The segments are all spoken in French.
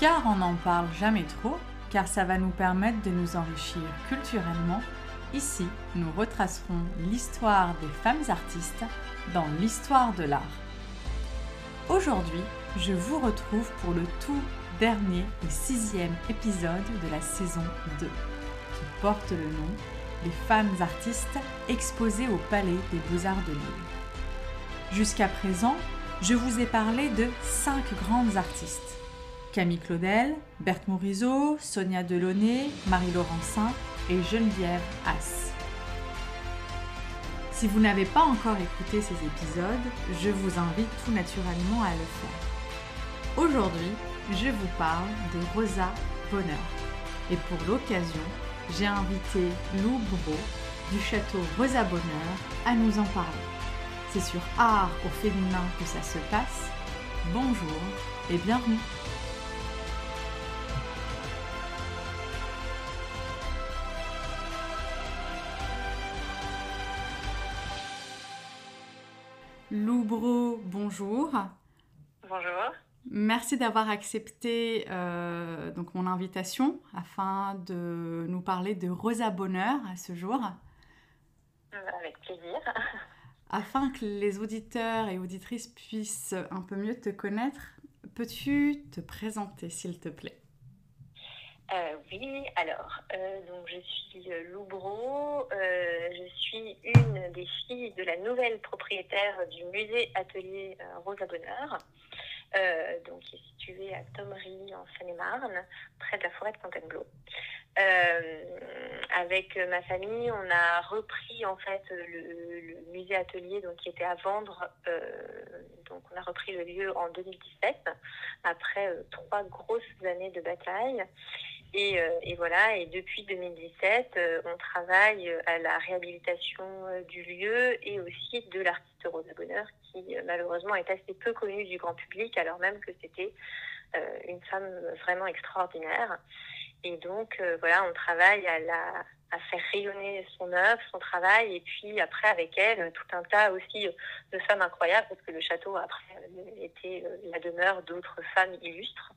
car on n'en parle jamais trop, car ça va nous permettre de nous enrichir culturellement. Ici, nous retracerons l'histoire des femmes artistes dans l'histoire de l'art. Aujourd'hui, je vous retrouve pour le tout dernier et sixième épisode de la saison 2, qui porte le nom Les femmes artistes exposées au Palais des Beaux-Arts de Lille. Jusqu'à présent, je vous ai parlé de cinq grandes artistes. Camille Claudel, Berthe Morisot, Sonia Delaunay, Marie Laurencin et Geneviève Haas. Si vous n'avez pas encore écouté ces épisodes, je vous invite tout naturellement à le faire. Aujourd'hui, je vous parle de Rosa Bonheur. Et pour l'occasion, j'ai invité Lou Bro du château Rosa Bonheur à nous en parler. C'est sur Art au féminin que ça se passe. Bonjour et bienvenue. Loubro, bonjour. Bonjour. Merci d'avoir accepté euh, donc mon invitation afin de nous parler de Rosa Bonheur à ce jour. Avec plaisir. Afin que les auditeurs et auditrices puissent un peu mieux te connaître, peux-tu te présenter s'il te plaît? Euh, oui, alors, euh, donc je suis Loubro, euh, je suis une des filles de la nouvelle propriétaire du musée atelier Rosa Bonheur, donc qui est situé à Thomery en Seine-et-Marne, près de la forêt de Fontainebleau. avec ma famille, on a repris en fait le, musée atelier donc qui était à vendre. donc on a repris le lieu en 2017 après trois grosses années de bataille. Et, euh, et, voilà, et depuis 2017, euh, on travaille à la réhabilitation euh, du lieu et aussi de l'artiste Rosa Bonheur, qui malheureusement est assez peu connue du grand public, alors même que c'était une femme vraiment extraordinaire. Et donc, voilà, on travaille à, la, à faire rayonner son œuvre, son travail, et puis après, avec elle, tout un tas aussi de femmes incroyables, parce que le château, après, était la demeure d'autres femmes illustres.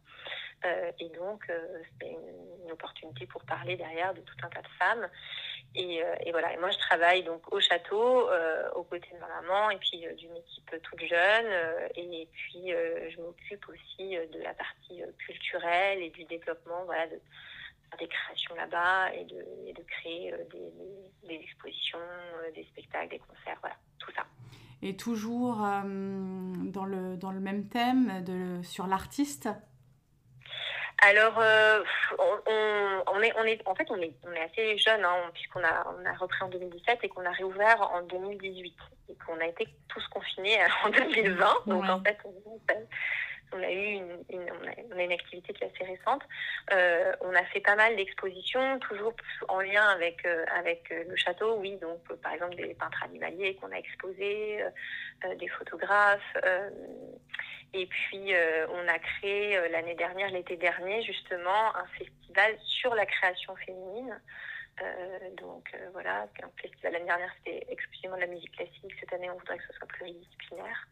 Euh, et donc, euh, c'est une, opportunité pour parler derrière de tout un tas de femmes. Et, euh, voilà. Et moi, je travaille donc au château, aux côtés de ma maman, et puis d'une équipe toute jeune. et puis, je m'occupe aussi de la partie culturelle et du développement, voilà, de, des créations là-bas et de, et de créer des, des, expositions, des spectacles, des concerts, voilà, tout ça. Et toujours dans, le, dans le même thème de, sur l'artiste? Alors, euh, on, est, on est, en fait, on est, on est assez jeune, hein, puisqu'on a, on a repris en 2017 et qu'on a réouvert en 2018. Et qu'on a été tous confinés en 2020. Donc, en fait, on, a eu une, on, a, une activité qui est assez récente. Euh, on a fait pas mal d'expositions, toujours en lien avec, euh, avec le château, oui. Donc, par exemple, des peintres animaliers qu'on a exposés, des photographes. Et puis, euh, on a créé euh, l'année dernière, l'été dernier, justement, un festival sur la création féminine. Euh, donc voilà, un festival l'année dernière, c'était exclusivement de la musique classique. Cette année, on voudrait que ce soit pluridisciplinaire.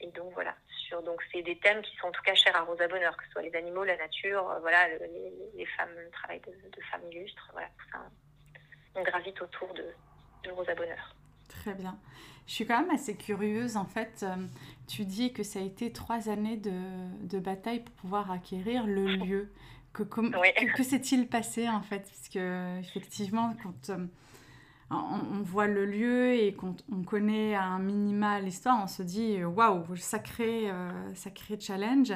Et donc voilà, sur donc c'est des thèmes qui sont en tout cas chers à Rosa Bonheur, que ce soit les animaux, la nature, voilà, les, femmes, le travail de, femmes illustres, voilà, tout ça. On gravite autour de, de Rosa Bonheur. Très bien. Je suis quand même assez curieuse. En fait, euh, tu dis que ça a été trois années de, de bataille pour pouvoir acquérir le lieu. Que, que, s'est-il passé en fait? Parce que effectivement, quand euh, on, voit le lieu et quand on connaît un minima l'histoire, on se dit waouh, sacré, euh, sacré challenge.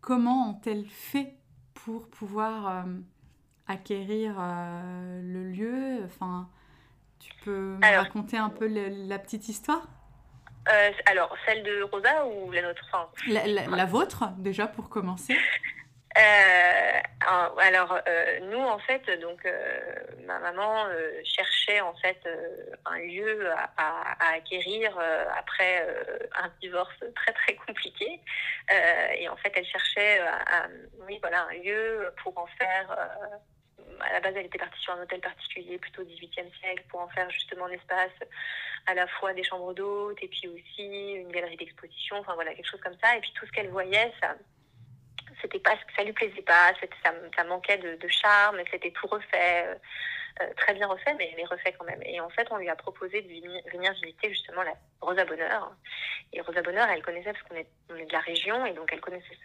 Comment ont-elles fait pour pouvoir acquérir le lieu? Enfin, tu peux me raconter un peu la petite histoire? euh, Alors, celle de Rosa ou la nôtre? La, vôtre, déjà, pour commencer euh, alors euh, nous en fait donc ma maman cherchait en fait un lieu à, acquérir après un divorce très très compliqué et en fait elle cherchait oui voilà un lieu pour en faire à la base, elle était partie sur un hôtel particulier, plutôt 18e siècle, pour en faire justement l'espace à la fois des chambres d'hôtes et puis aussi une galerie d'exposition, enfin voilà, quelque chose comme ça. Et puis tout ce qu'elle voyait, ça, c'était pas, ça lui plaisait pas, ça, manquait de, charme, c'était tout refait. Euh, très bien refait, mais, mais refait quand même. Et en fait, on lui a proposé de venir, visiter justement la Rosa Bonheur. Et Rosa Bonheur, elle connaissait parce qu'on est, on est de la région, et donc elle connaissait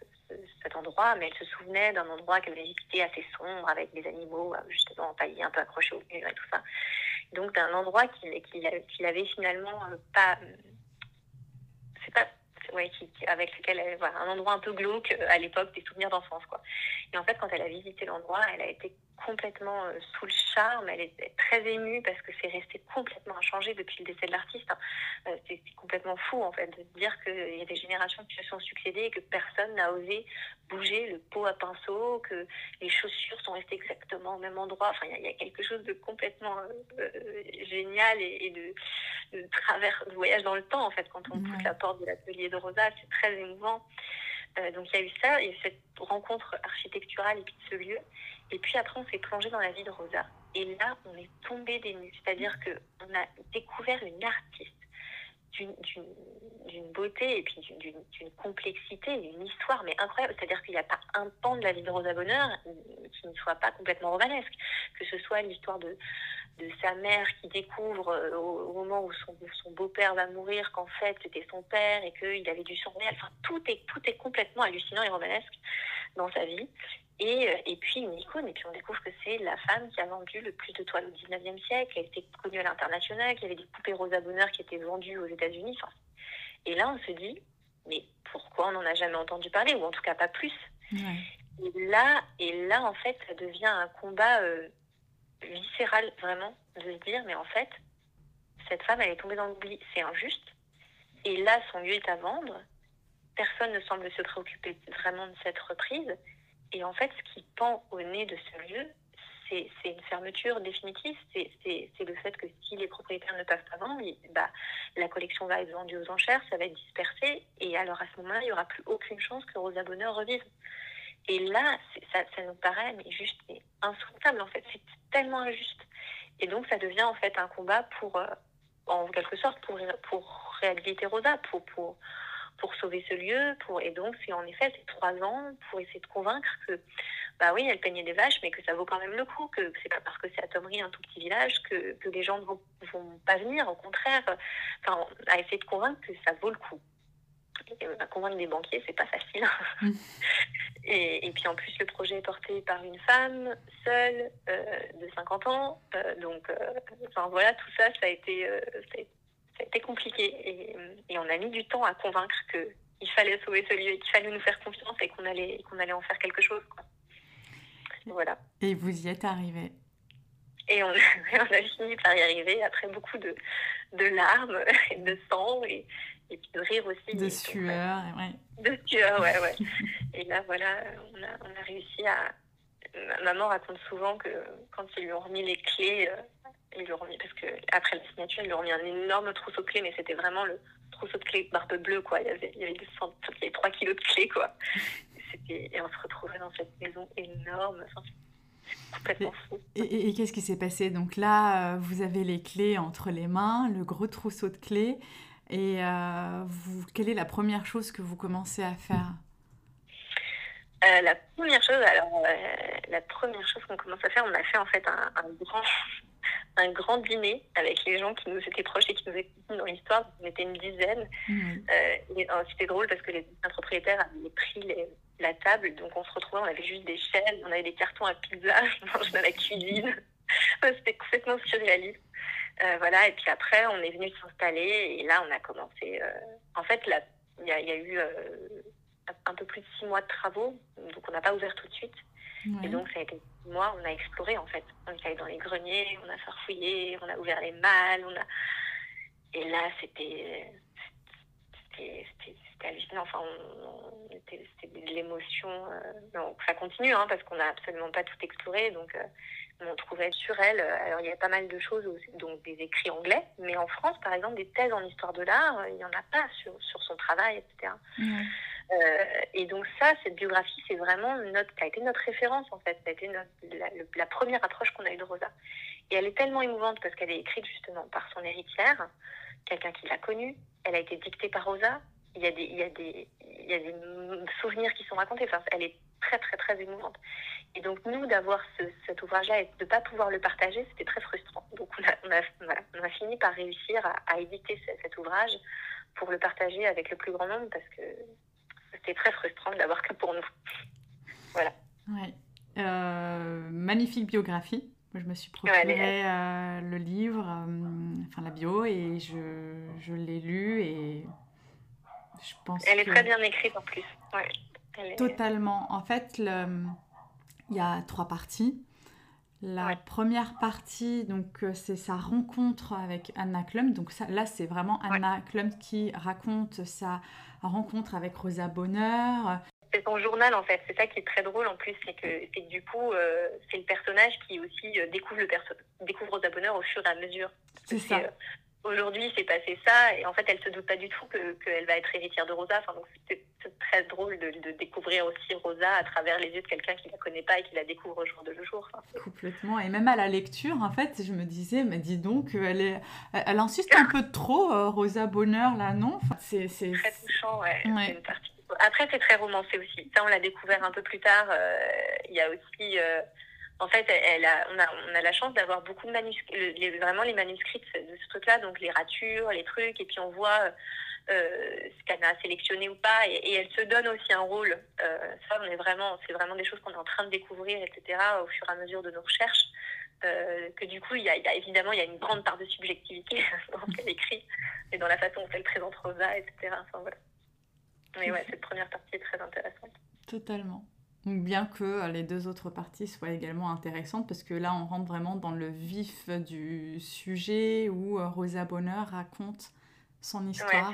cet endroit, mais elle se souvenait d'un endroit qu'elle avait visité assez sombre, avec des animaux euh, justement empaillés, un peu accrochés au mur et tout ça. Donc d'un endroit qu'il qu'il avait finalement euh, pas... Ouais, avec lequel elle, voilà, un endroit un peu glauque à l'époque, des souvenirs d'enfance, quoi. Et en fait, quand elle a visité l'endroit, elle a été complètement euh, sous le charme. Elle était très émue parce que c'est resté complètement inchangé depuis le décès de l'artiste. Hein. Euh, c'est complètement fou en fait de dire qu'il y a des générations qui se sont succédées et que personne n'a osé bouger le pot à pinceau, que les chaussures sont restées exactement au même endroit. Enfin, il y, a quelque chose de complètement euh, génial et, de, travers, de voyage dans le temps en fait quand on pousse la porte de l'atelier de Rosa. C'est très émouvant. donc il y a eu ça, il y a eu cette rencontre architecturale et puis de ce lieu. Et puis après, on s'est plongé dans la vie de Rosa. Et là, on est tombé des nues. C'est-à-dire qu'on a découvert une artiste d'une beauté et puis d'une complexité, d'une histoire, mais incroyable. C'est-à-dire qu'il n'y a pas un pan de la vie de Rosa Bonheur qui ne soit pas complètement romanesque. Que ce soit l'histoire de, de sa mère qui découvre euh, au, moment où son, son beau-père va mourir qu'en fait c'était son père et qu'il avait du sang réel. Enfin, tout est, tout est complètement hallucinant et romanesque dans sa vie. Et, euh, et, puis une icône, et puis on découvre que c'est la femme qui a vendu le plus de toiles au 19e siècle, elle était connue à l'international, qu'il y avait des poupées Rosa Bonheur qui étaient vendues aux États-Unis. et là, on se dit, mais pourquoi on n'en a jamais entendu parler, ou en tout cas pas plus? Et, là, et là, en fait, ça devient un combat euh, viscéral, vraiment, de se dire, mais en fait, cette femme, elle est tombée dans l'oubli, c'est injuste. Et là, son lieu est à vendre. Personne ne semble se préoccuper vraiment de cette reprise. Et en fait, ce qui pend au nez de ce lieu, c'est une fermeture définitive. C'est le fait que si les propriétaires ne peuvent pas vendre, bah, la collection va être vendue aux enchères, ça va être dispersé. Et alors à ce moment-là, il n'y aura plus aucune chance que Rosa Bonheur revive. Et là, ça, nous paraît juste mais insoutenable en fait. C'est tellement injuste. Et donc ça devient en fait un combat pour, euh, en quelque sorte, pour, pour réhabiliter Rosa, pour, pour, sauver ce lieu. Pour... Et donc, c'est en effet trois ans pour essayer de convaincre que, bah oui, elle peignait des vaches, mais que ça vaut quand même le coup, que c'est pas parce que c'est à Tomery, un tout petit village, que, que les gens ne vont, vont, pas venir. Au contraire, enfin, à essayer de convaincre que ça vaut le coup. Bah, convaincre des banquiers, c'est pas facile. Mm. et, et, puis en plus, le projet est porté par une femme seule euh, de 50 ans. Euh, donc, euh, enfin voilà, tout ça, ça a été, ça a été compliqué et, et, on a mis du temps à convaincre qu'il fallait sauver ce lieu qu'il fallait nous faire confiance et qu'on allait, qu'on allait en faire quelque chose. Quoi. Voilà. Et vous y êtes arrivé Et on, on, a fini par y arriver après beaucoup de, de larmes et de sang et, et puis de rire aussi. De sueur, ouais. De sueur, ouais, ouais. et là, voilà, on a, on a réussi à. Maman raconte souvent que quand ils lui ont remis les clés euh, ils lui ont remis, parce que après la signature, ils lui ont remis un énorme trousseau de clés, mais c'était vraiment le trousseau de clés barbe bleue, quoi. Il y avait, il y avait, il y avait 3 kilos de clés, quoi. Et on se retrouvait dans cette maison énorme. Enfin, complètement fou. Et, et, et qu'est-ce qui s'est passé? Donc là, euh, vous avez les clés entre les mains, le gros trousseau de clés. Et euh, vous, quelle est la première chose que vous commencez à faire? Euh, la première chose, alors euh, la première chose qu'on commence à faire, on a fait en fait un, un grand un grand dîner avec les gens qui nous étaient proches et qui nous écoutaient dans l'histoire. On était une dizaine. Mmh. Euh, C'était drôle parce que les propriétaires avaient pris les, la table, donc on se retrouvait, on avait juste des chaînes, on avait des cartons à pizza, on mangeait dans la cuisine. C'était complètement surréaliste. Euh, voilà, et puis après, on est venu s'installer et là, on a commencé. Euh, en fait, il y, y, a eu euh, un peu plus de six mois de travaux, donc on n'a pas ouvert tout de suite. Ouais. Et donc, ça a été moi, on a exploré en fait. On est allé dans les greniers, on a farfouillé, on a ouvert les malles, on a. Et là, c'était. C'était hallucinant. Enfin, c'était de l'émotion. Donc, ça continue, hein, parce qu'on n'a absolument pas tout exploré. Donc, on trouvait sur elle. Alors, il y a pas mal de choses, donc des écrits anglais. Mais en France, par exemple, des thèses en histoire de l'art, il n'y en a pas sur, sur son travail, etc. Euh, et donc ça, cette biographie, c'est vraiment notre, ça a été notre référence en fait. Ça a été notre, la, la, première approche qu'on a eue de Rosa. Et elle est tellement émouvante parce qu'elle est écrite justement par son héritière, quelqu'un qui l'a connue. Elle a été dictée par Rosa. il y a des, il y a des, il y a des souvenirs qui sont racontés. Enfin, elle est très, très, très émouvante. Et donc, nous, d'avoir cet ouvrage-là et de ne pas pouvoir le partager, c'était très frustrant. Donc, on a, on a, voilà, on a fini par réussir à, à éditer cet ouvrage pour le partager avec le plus grand nombre parce que c'était très frustrant de l'avoir que pour nous. voilà. Ouais. Euh, magnifique biographie. je me suis procuré euh, le livre, euh, enfin la bio, et je, je l'ai lu et je pense. Elle est très bien écrite en plus. Ouais. Totalement. En fait, le... il y a trois parties. La première partie, donc c'est sa rencontre avec Anna Klum. Donc ça, là, c'est vraiment Anna Klum qui raconte sa rencontre avec Rosa Bonheur c'est son journal en fait. C'est ça qui est très drôle en plus, c'est que, que du coup, euh, c'est le personnage qui aussi euh, découvre, le perso découvre Rosa Bonheur au fur et à mesure. C'est ça. Euh, aujourd'hui, c'est passé ça, et en fait, elle se doute pas du tout qu'elle que va être héritière de Rosa. Enfin, donc, c'est très drôle de, de, découvrir aussi Rosa à travers les yeux de quelqu'un qui la connaît pas et qui la découvre au jour de le jour. Enfin, Complètement. Et même à la lecture, en fait, je me disais, mais dis donc, elle, est, elle insiste un peu trop, Rosa Bonheur, là, non? Enfin, c'est Très touchant, ouais. ouais. C'est une partie après, c'est très romancé aussi. Ça, on l'a découvert un peu plus tard. Euh, il y a aussi. Euh, en fait, on, a, la chance d'avoir beaucoup de manuscrits, vraiment les manuscrits de ce truc-là, donc les ratures, les trucs, et puis on voit euh, ce qu'elle a sélectionné ou pas, et, elle se donne aussi un rôle. ça, on est vraiment, c'est vraiment des choses qu'on est en train de découvrir, etc., au fur et à mesure de nos recherches. que du coup, il y, a, évidemment il y a une grande part de subjectivité dans ce qu'elle écrit et dans la façon dont elle présente Rosa, etc. Mais ouais, cette première partie est très intéressante. Totalement. Bien que euh, les deux autres parties soient également intéressantes, parce que là, on rentre vraiment dans le vif du sujet où euh, Rosa Bonheur raconte son histoire.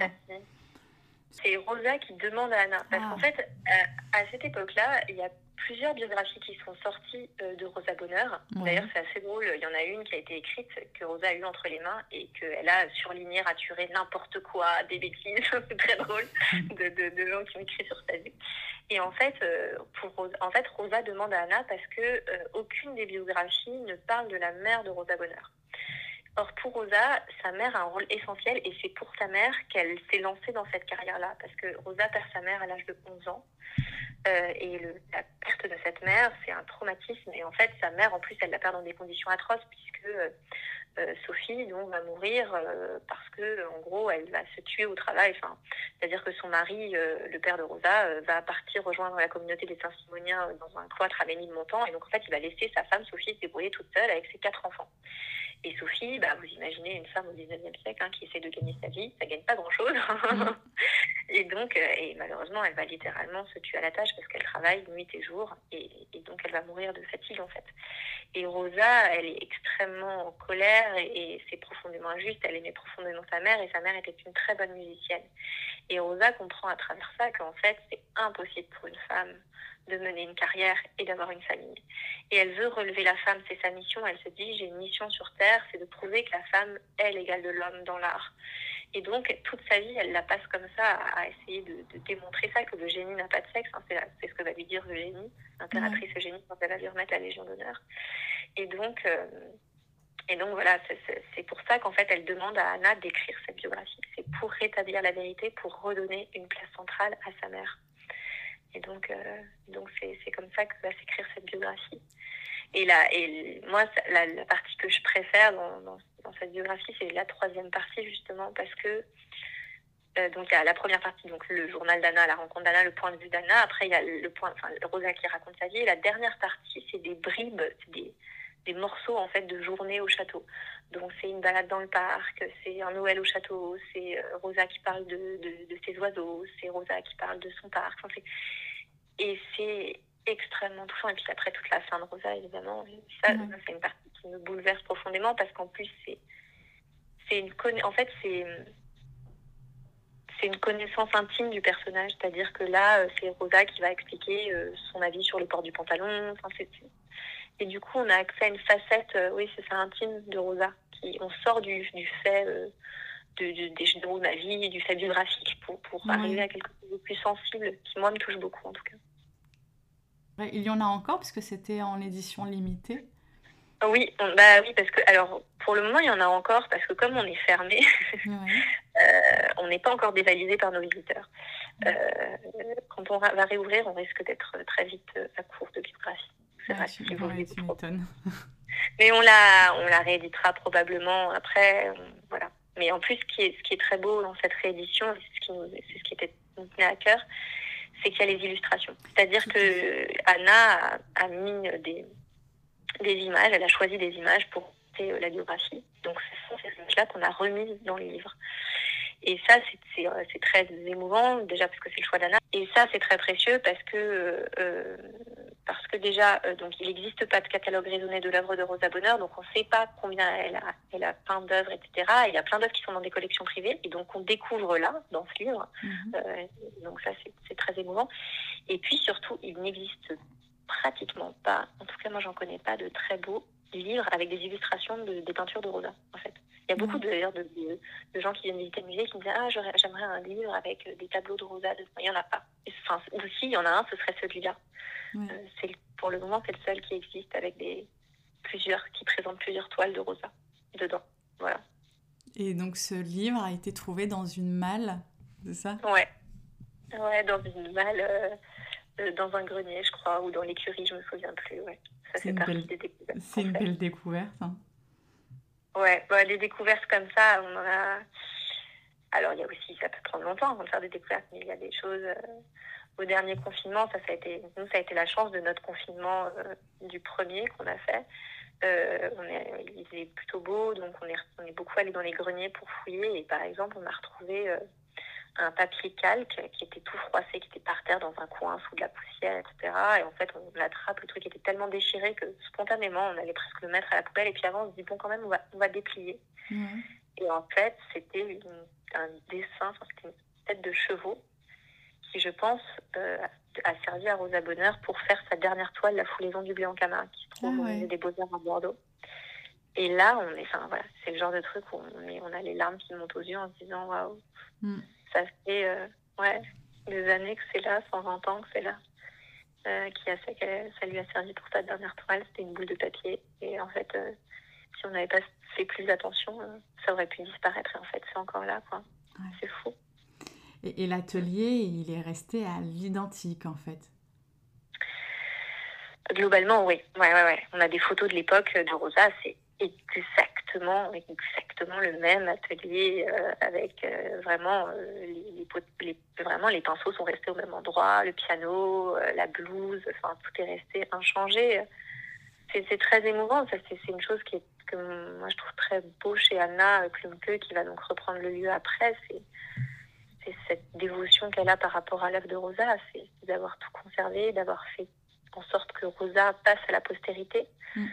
c'est Rosa qui demande à Anna. Parce ah. qu'en fait, à, à cette époque-là, il y a plusieurs biographies qui sont sorties euh, de Rosa Bonheur. D'ailleurs, c'est assez drôle. Il y en a une qui a été écrite, que Rosa a eu entre les mains et qu'elle a surligné, raturé n'importe quoi, des bêtises. c'est très drôle de, de, de, gens qui ont écrit sur sa vie. Et en fait, euh, pour Rosa, en fait, Rosa demande à Anna parce que euh, aucune des biographies ne parle de la mère de Rosa Bonheur. Or, pour Rosa, sa mère a un rôle essentiel et c'est pour sa mère qu'elle s'est lancée dans cette carrière-là. Parce que Rosa perd sa mère à l'âge de 11 ans. Euh, et le, la perte de cette mère, c'est un traumatisme. Et en fait, sa mère, en plus, elle la perd dans des conditions atroces, puisque euh, euh Sophie donc, va mourir euh, parce que, en gros, elle va se tuer au travail. Enfin, C'est-à-dire que son mari, le père de Rosa, va partir rejoindre la communauté des Saint-Simoniens dans un cloître à Ménilmontant. Et donc, en fait, il va laisser sa femme, Sophie, se débrouiller toute seule avec ses quatre enfants. Et Sophie, bah, vous imaginez une femme au 19e siècle hein, qui essaie de gagner sa vie, ça gagne pas grand-chose. Mm. et donc, et malheureusement, elle va littéralement se tuer à la tâche parce qu'elle travaille nuit et jour, et, donc elle va mourir de fatigue en fait. Et Rosa, elle est extrêmement en colère et, et c'est profondément injuste. Elle aimait profondément sa mère et sa mère était une très bonne musicienne. Et Rosa comprend à travers ça qu'en fait, c'est impossible pour une femme de mener une carrière et d'avoir une famille. Et elle veut relever la femme, c'est sa mission. Elle se dit, j'ai une mission sur Terre, c'est de prouver que la femme est l'égale de l'homme dans l'art. Et donc, toute sa vie, elle la passe comme ça à essayer de, démontrer ça, que le génie n'a pas de sexe. Hein, c'est ce que va lui dire le génie, l'impératrice mmh. génie, quand elle va lui remettre la Légion d'honneur. Et donc, euh, et donc voilà, c'est pour ça qu'en fait, elle demande à Anna d'écrire cette biographie. C'est pour rétablir la vérité, pour redonner une place centrale à sa mère. Et donc, euh, donc c'est comme ça que va s'écrire cette biographie. Et, là, et moi, la, partie que je préfère dans, dans, dans cette biographie, c'est la troisième partie, justement, parce que euh, donc il y a la première partie, donc le journal d'Anna, la rencontre d'Anna, le point de vue d'Anna. Après, il y a le point, enfin, Rosa qui raconte sa vie. Et la dernière partie, c'est des bribes, des, des morceaux en fait de journée au château. Donc c'est une balade dans le parc, c'est un Noël au château, c'est euh, Rosa qui parle de, de, de, ses oiseaux, c'est Rosa qui parle de son parc. Enfin, et c'est extrêmement touchant. Et puis après, toute la fin de Rosa, évidemment, ça, mmh. c'est une partie qui me bouleverse profondément parce qu'en plus, c'est, c'est une en fait, c'est, c'est une connaissance intime du personnage. C'est-à-dire que là, euh, c'est Rosa qui va expliquer euh, son avis sur le port du pantalon. Enfin, c'est, et du coup, on a accès à une facette, euh, oui, c'est ça, intime de Rosa. Qui, on sort du, du fait euh, de, de, des de ma vie, du fait biographique, pour, pour arriver à quelque chose de plus sensible, qui, moi, me touche beaucoup, en tout cas. Il y en a encore, parce que c'était en édition limitée. Oui, bah oui, parce que alors pour le moment il y en a encore parce que comme on est fermé, euh, on n'est pas encore dévalisé par nos visiteurs. Euh, quand on va réouvrir, on risque d'être très vite à court de biographie. C'est vrai. Mais on la, on la rééditera probablement après, voilà. Mais en plus, ce qui est, ce qui est très beau dans cette réédition, c'est ce qui nous, c'est ce qui était nous tenait à cœur, c'est qu'il y a les illustrations. C'est-à-dire que Anna a, a mis des des images, elle a choisi des images pour euh, la biographie. Donc ce sont ces images-là qu'on a remises dans le livre. Et ça, c'est euh, très émouvant, déjà parce que c'est le choix d'Anna. Et ça, c'est très précieux parce que, euh, parce que déjà, donc il n'existe pas de catalogue raisonné de l'œuvre de Rosa Bonheur, donc on ne sait pas combien elle a, elle a peint d'œuvres, etc. il y a plein d'œuvres qui sont dans des collections privées, et donc on découvre là, dans ce livre. Mhm. donc ça, c'est très émouvant. Et puis surtout, il n'existe pratiquement pas, en tout cas moi j'en connais pas, de très beaux livres avec des illustrations de, des peintures de Rosa, en fait. Il y a beaucoup d'ailleurs de, de, gens qui viennent visiter le musée qui me disent Ah, j'aimerais un livre avec euh, des tableaux de Rosa. Il n'y en a pas. Enfin, ou si, il y en a un, ce serait celui-là. Euh, c'est pour le moment, c'est le seul qui existe avec des plusieurs, qui présente plusieurs toiles de Rosa dedans. Voilà. Et donc ce livre a été trouvé dans une malle, c'est ça? Ouais. Ouais, dans une malle. Euh, euh, dans un grenier, je crois, ou dans l'écurie, je me souviens plus. Ouais. Ça c'est une, belle... une belle découverte. Hein. Ouais, bah, les découvertes comme ça, on en a. Alors, il y a aussi, ça peut prendre longtemps avant de faire des découvertes, mais il y a des choses. Euh, au dernier confinement, ça, a été, nous, ça a été la chance de notre confinement euh, du premier qu'on a fait. on est, il plutôt beau, donc on est, on est beaucoup allé dans les greniers pour fouiller. Et par exemple, on a retrouvé un papier calque qui était tout froissé, qui était par terre dans un coin sous de la poussière, etc. Et en fait, on l'attrape, le truc était tellement déchiré que spontanément, on allait presque le mettre à la poubelle. Et puis avant, on se dit, bon, quand même, on va, on va déplier. Et en fait, c'était un dessin, c'était une tête de chevaux qui, je pense, euh, a servi à Rosa Bonheur pour faire sa dernière toile, La foulaison du en Camargue, qui se trouve ah, des Beaux-Arts à Bordeaux. Et là, on est, enfin voilà, c'est le genre de truc où on, est, on a les larmes qui montent aux yeux en se disant waouh, mm ça fait euh, ouais, des années que c'est là, 120 ans que c'est là. Euh, qui a fait ça lui a servi pour sa dernière toile, c'était une boule de papier. Et en fait, si on n'avait pas fait plus attention, ça aurait pu disparaître. Et en fait, c'est encore là, quoi. C'est fou. Et, et l'atelier, il est resté à l'identique, en fait. Globalement, oui. Ouais, ouais, ouais. On a des photos de l'époque de Rosa, c'est exactement, exactement le même atelier euh, avec euh, vraiment, euh, les, vraiment les pinceaux sont restés au même endroit, le piano, la blouse, enfin tout est resté inchangé. C'est très émouvant, ça c'est une chose qui est, que moi je trouve très beau chez Anna Klumke qui va donc reprendre le lieu après. C'est cette dévotion qu'elle a par rapport à l'œuvre de Rosa, c'est d'avoir tout conservé, d'avoir fait en sorte que Rosa passe à la postérité. Mm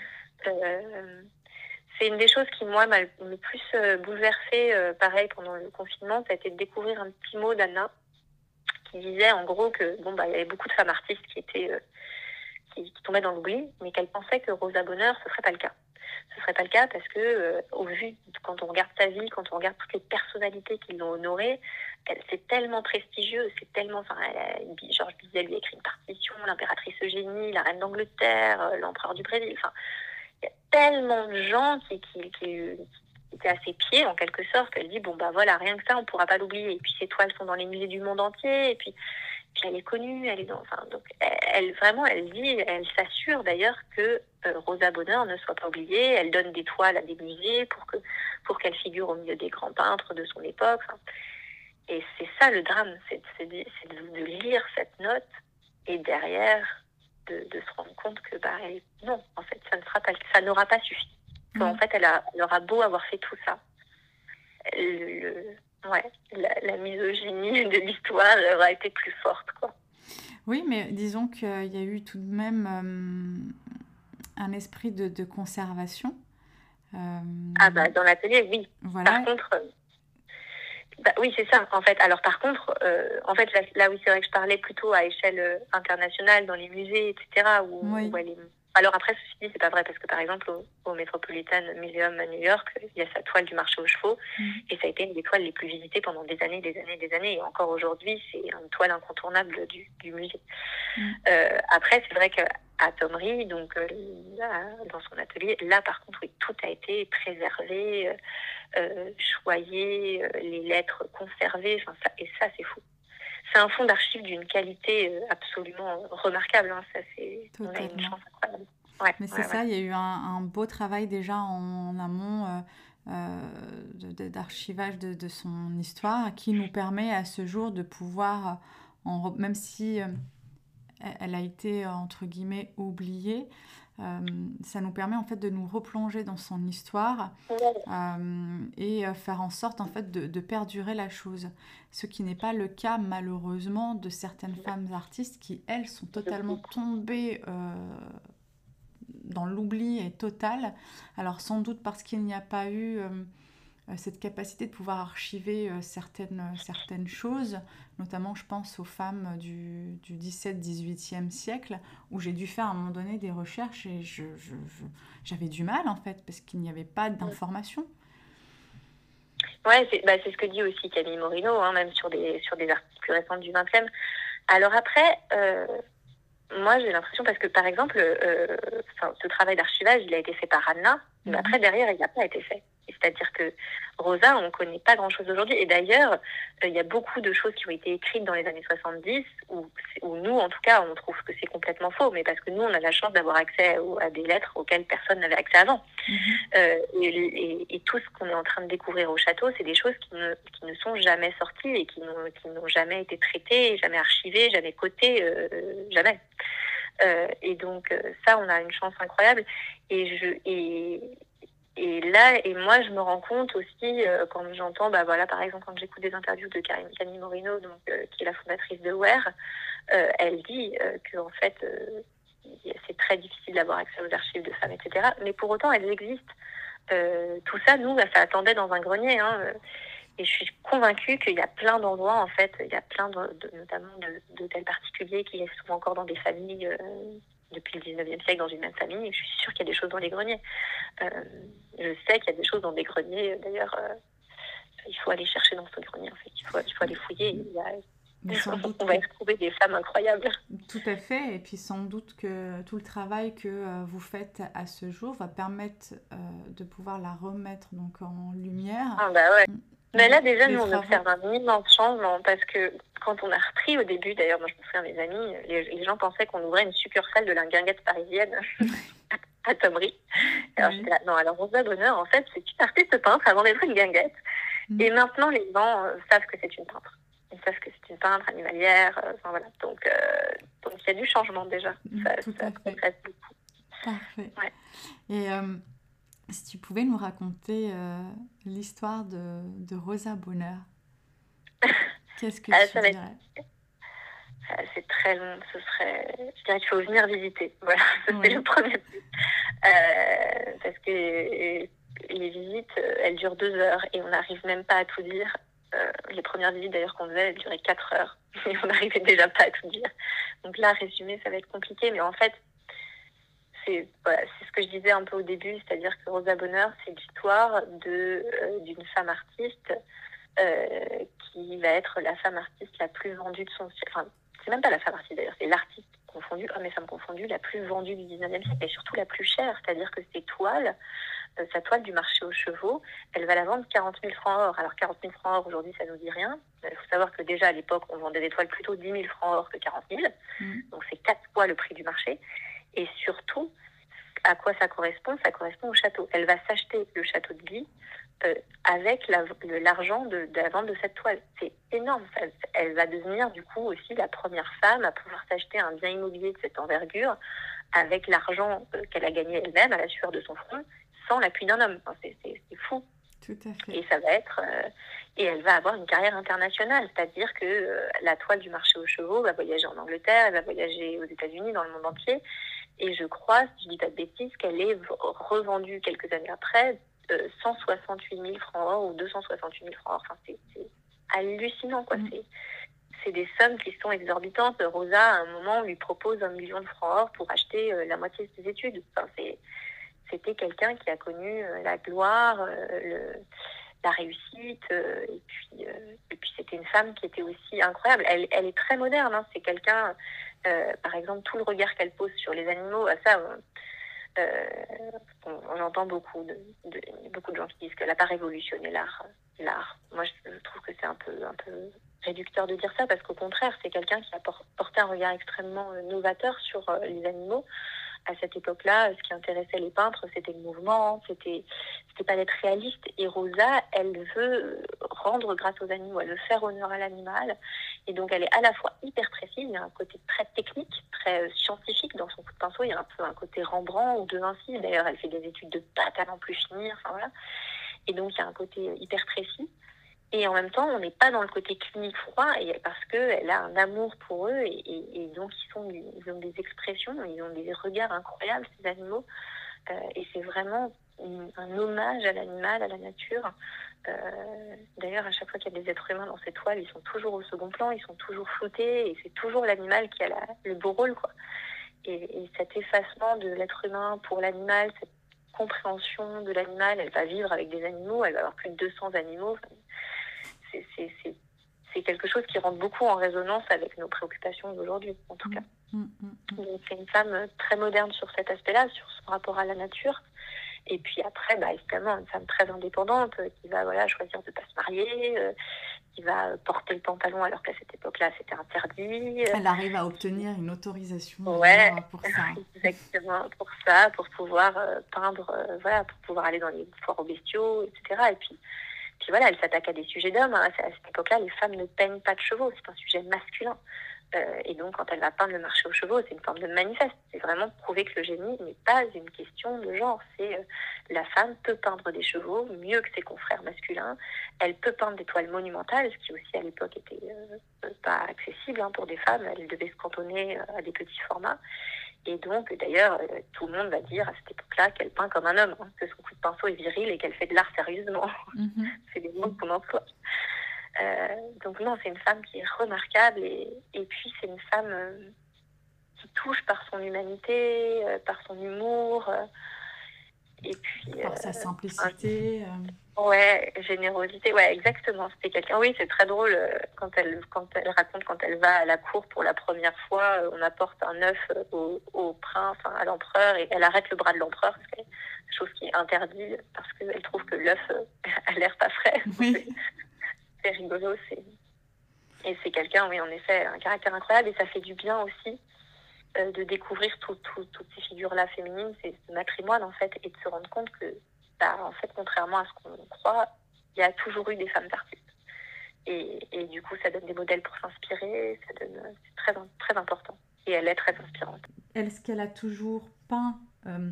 c'est une des choses qui, moi, m'a le plus euh, bouleversée, euh, pareil, pendant le confinement, ça a été de découvrir un petit mot d'Anna qui disait, en gros, que bon, bah, il y avait beaucoup de femmes artistes qui étaient, euh, qui, tombaient dans l'oubli, mais qu'elle pensait que Rosa Bonheur, ce serait pas le cas. Ce serait pas le cas parce que, au vu, quand on regarde sa vie, quand on regarde toutes les personnalités qui l'ont honorée, c'est tellement prestigieux, c'est tellement, enfin, Georges Bizet lui a écrit une partition, l'impératrice Eugénie, la reine d'Angleterre, l'empereur du Brésil, enfin, il y a tellement de gens qui, étaient à ses pieds, en quelque sorte, qu'elle dit, bon, bah voilà, rien que ça, on pourra pas l'oublier. Et puis ses toiles sont dans les musées du monde entier, et puis, puis elle est connue, elle est dans, enfin, donc, elle, vraiment, elle dit, elle s'assure d'ailleurs que euh, Rosa Bonheur ne soit pas oubliée, elle donne des toiles à des musées pour que, pour qu'elle figure au milieu des grands peintres de son époque. Et c'est ça le drame, c'est de, de lire cette note, et derrière, de, se rendre compte que bah, non, en fait, ça ne sera pas, ça n'aura pas suffi. En fait, elle, a, aura beau avoir fait tout ça, le, ouais, la, misogynie de l'histoire aura été plus forte. Oui, mais disons qu'il y a eu tout de même euh, un esprit de, conservation. Euh, ah bah dans l'atelier, oui. Voilà. Par contre, bah, oui, c'est ça, en fait. Alors, par contre, euh, en fait, là, oui, c'est vrai que je parlais plutôt à échelle euh, internationale, dans les musées, etc., où, Alors après, ceci dit, c'est pas vrai, parce que par exemple, au, Metropolitan Museum à New York, il y a sa toile du marché aux chevaux, mm. et ça a été une des toiles les plus visitées pendant des années, des années, des années, et encore aujourd'hui, c'est une toile incontournable du, du musée. Mm. Euh, après, c'est vrai que à Thomery, donc dans son atelier. Là, par contre, oui, tout a été préservé, choyé, les lettres conservées, enfin, ça, et ça, c'est fou c'est un fonds d'archives d'une qualité absolument remarquable. Hein. Ça, c'est une chance incroyable. Mais c'est ça, il y a eu un, beau travail déjà en amont euh, euh, d'archivage de, son histoire qui nous permet à ce jour de pouvoir, en, même si euh, elle a été entre guillemets oubliée, ça nous permet en fait de nous replonger dans son histoire et faire en sorte en fait de, perdurer la chose. Ce qui n'est pas le cas malheureusement de certaines femmes artistes qui elles sont totalement tombées dans l'oubli total. Alors sans doute parce qu'il n'y a pas eu euh, euh, cette capacité de pouvoir archiver euh, certaines, certaines choses, notamment je pense aux femmes du, du 17-18e siècle, où j'ai dû faire à un moment donné des recherches et je, j'avais du mal en fait, parce qu'il n'y avait pas d'informations. Ouais, c'est, bah, c'est ce que dit aussi Camille Morino, hein, même sur des, sur des articles plus récents du 20e. Alors après, moi, j'ai l'impression parce que, par exemple, euh, ce travail d'archivage, il a été fait par Anna, mais mhm. après, derrière, il n'a pas été fait. C'est-à-dire que Rosa, on ne connaît pas grand-chose aujourd'hui. Et d'ailleurs, euh, il y a beaucoup de choses qui ont été écrites dans les années 70, où, où nous, en tout cas, on trouve que c'est complètement faux, mais parce que nous, on a la chance d'avoir accès à des lettres auxquelles personne n'avait accès avant. Mhm. Euh, et, tout ce qu'on est en train de découvrir au château, c'est des choses qui ne, qui ne sont jamais sorties et qui n'ont jamais été traitées, jamais archivées, jamais cotées, euh, jamais. Et donc ça, on a une chance incroyable. Et je et, là, et moi, je me rends compte aussi euh, quand j'entends, bah voilà, par exemple, quand j'écoute des interviews de Camille Morino, donc euh, qui est la fondatrice de WER, euh, elle dit que en fait, c'est très difficile d'avoir accès aux archives de femmes, etc. Mais pour autant, elles existent. tout ça, nous, bah, ça attendait dans un grenier. Hein, et je suis convaincue qu'il y a plein d'endroits, en fait, il y a plein de, notamment d'hôtels particuliers qui sont encore dans des familles depuis le 19e siècle dans une même famille. je suis sûre qu'il y a des choses dans les greniers. Euh, je sais qu'il y a des choses dans des greniers. D'ailleurs, euh, il faut aller chercher dans ce grenier. En fait. il, faut, il faut aller fouiller. Il y a, on va trouver des femmes incroyables. Tout à fait. Et puis sans doute que tout le travail que euh, vous faites à ce jour va permettre de pouvoir la remettre donc en lumière. Ah bah ouais. Mais là, déjà, nous, on observe un immense changement parce que quand on a repris au début, d'ailleurs, moi, je me souviens, mes amis, les, gens pensaient qu'on ouvrait une succursale de la guinguette parisienne à Thomery. Alors, j'étais là, non, alors, Rosa Bonheur, en fait, c'est une artiste peintre avant d'être une guinguette. Mm. Et maintenant, les gens euh, savent que c'est une peintre. Ils savent que c'est une peintre animalière. Euh, enfin, voilà. Donc, euh, donc, il y a du changement déjà. Mm, ça, ça, à fait. beaucoup. Parfait. Ouais. Et si tu pouvais nous raconter euh, l'histoire de, de, Rosa Bonheur, qu'est-ce que ah, tu dirais? Ah, C'est très long, ce serait... Je dirais qu'il faut venir visiter. Voilà, c'est le premier euh, parce que les visites, elles durent deux heures et on n'arrive même pas à tout dire. Euh, les premières visites d'ailleurs qu'on faisait, elles duraient quatre heures et on n'arrivait déjà pas à tout dire. Donc là, résumé, ça va être compliqué, mais en fait, c'est ce que je disais un peu au début, c'est-à-dire que Rosa Bonheur, c'est l'histoire euh, d'une femme artiste euh, qui va être la femme artiste la plus vendue de son siècle. Enfin, c'est même pas la femme artiste d'ailleurs, c'est l'artiste confondu, hommes et femmes confondus, la plus vendue du 19e siècle et surtout la plus chère. C'est-à-dire que ses toiles, euh, sa toile du marché aux chevaux, elle va la vendre 40 000 francs or. Alors 40 000 francs or aujourd'hui, ça nous dit rien. Il faut savoir que déjà à l'époque, on vendait des toiles plutôt 10 000 francs or que 40 000. Mmh. Donc c'est quatre fois le prix du marché. Et surtout, à quoi ça correspond? Ça correspond au château. Elle va s'acheter le château de Guy euh, avec l'argent de, la vente de cette toile. C'est énorme. Elle va devenir du coup aussi la première femme à pouvoir s'acheter un bien immobilier de cette envergure avec l'argent euh, qu'elle a gagné elle-même à la sueur de son front, sans l'appui d'un homme. c'est fou. Tout à fait. Et ça va être euh, et elle va avoir une carrière internationale, c'est-à-dire que la toile du marché aux chevaux va voyager en Angleterre, elle va voyager aux États-Unis, dans le monde entier, et je crois, si je dis pas de bêtises, qu'elle est revendue quelques années après 168 euh, 000 francs or ou 268 000 francs or. Enfin, c'est hallucinant, quoi. Mm. C'est des sommes qui sont exorbitantes. Rosa, à un moment, lui propose un million de francs or pour acheter euh, la moitié de ses études. Enfin, c'était quelqu'un qui a connu euh, la gloire, le, la réussite. et puis, et puis c'était une femme qui était aussi incroyable. Elle, elle est très moderne. Hein. C'est quelqu'un, par exemple, tout le regard qu'elle pose sur les animaux. Ça, on, on, entend beaucoup de, beaucoup de gens qui disent qu'elle n'a pas révolutionné l'art. L'art. Moi, je, trouve que c'est un peu, un peu réducteur de dire ça parce qu'au contraire, c'est quelqu'un qui a porté un regard extrêmement novateur sur les animaux à cette époque-là, ce qui intéressait les peintres, c'était le mouvement, c'était c'était pas d'être réaliste. Et Rosa, elle veut rendre grâce aux animaux, elle veut faire honneur à l'animal. Et donc, elle est à la fois hyper précise, il y a un côté très technique, très euh, scientifique dans son coup de pinceau, il y a un peu un côté Rembrandt ou de Vinci. D'ailleurs, elle fait des études de pâte à n'en plus finir. Enfin, voilà. Et donc, il y a un côté hyper précis. Et en même temps, on n'est pas dans le côté clinique froid et parce qu'elle a un amour pour eux et, donc ils, sont, ils ont des expressions, ils ont des regards incroyables, ces animaux. Euh, et c'est vraiment un hommage à l'animal, à la nature. Euh, d'ailleurs, à chaque fois qu'il y a des êtres humains dans ces toiles, ils sont toujours au second plan, ils sont toujours floutés et c'est toujours l'animal qui a le beau rôle. Quoi. Et, et cet effacement de l'être humain pour l'animal, cette compréhension de l'animal, elle va vivre avec des animaux, elle va avoir plus de 200 animaux c'est quelque chose qui rentre beaucoup en résonance avec nos préoccupations d'aujourd'hui, en tout mm, cas. Mm, mm, c'est une femme très moderne sur cet aspect-là, sur son rapport à la nature. Et puis après, bah, évidemment, une femme très indépendante euh, qui va voilà, choisir de ne pas se marier, euh, qui va porter le pantalon alors qu'à cette époque-là, c'était interdit. Elle arrive à obtenir une autorisation ouais, pour ça. Exactement, pour ça, pour pouvoir euh, peindre, voilà, pour pouvoir aller dans les foires aux bestiaux, etc. Et puis, voilà, elle s'attaque à des sujets d'hommes. Hein. À cette époque-là, les femmes ne peignent pas de chevaux, c'est un sujet masculin. Euh, et donc, quand elle va peindre le marché aux chevaux, c'est une forme de manifeste. C'est vraiment prouver que le génie n'est pas une question de genre. C'est euh, la femme peut peindre des chevaux mieux que ses confrères masculins. Elle peut peindre des toiles monumentales, ce qui aussi à l'époque était euh, pas accessible hein, pour des femmes. Elle devait se cantonner à des petits formats. Et donc, d'ailleurs, euh, tout le monde va dire à cette époque-là qu'elle peint comme un homme, hein, que son coup de pinceau est viril et qu'elle fait de l'art sérieusement. Mhm. c'est des mots qu'on emploie. Euh, donc non, c'est une femme qui est remarquable et, et puis c'est une femme euh, qui touche par son humanité, par son humour. Et puis, par sa simplicité. Ouais, générosité, ouais, exactement. C'était quelqu'un. Oui, c'est très drôle euh, quand elle quand elle raconte quand elle va à la cour pour la première fois, euh, on apporte un œuf euh, au, au prince, à l'empereur, et elle arrête le bras de l'empereur, chose qui est interdite parce qu'elle trouve que l'œuf a l'air pas frais. Oui. C'est rigolo, c'est et c'est quelqu'un, oui, en effet, un caractère incroyable, et ça fait du bien aussi de découvrir toutes ces figures-là féminines, c'est ce matrimoine en fait, et de se rendre compte que bah, en fait, contrairement à ce qu'on croit, il y a toujours eu des femmes artistes. Et, et, du coup, ça donne des modèles pour s'inspirer, c'est très, très important. Et elle est très inspirante. Est-ce qu'elle a toujours peint euh,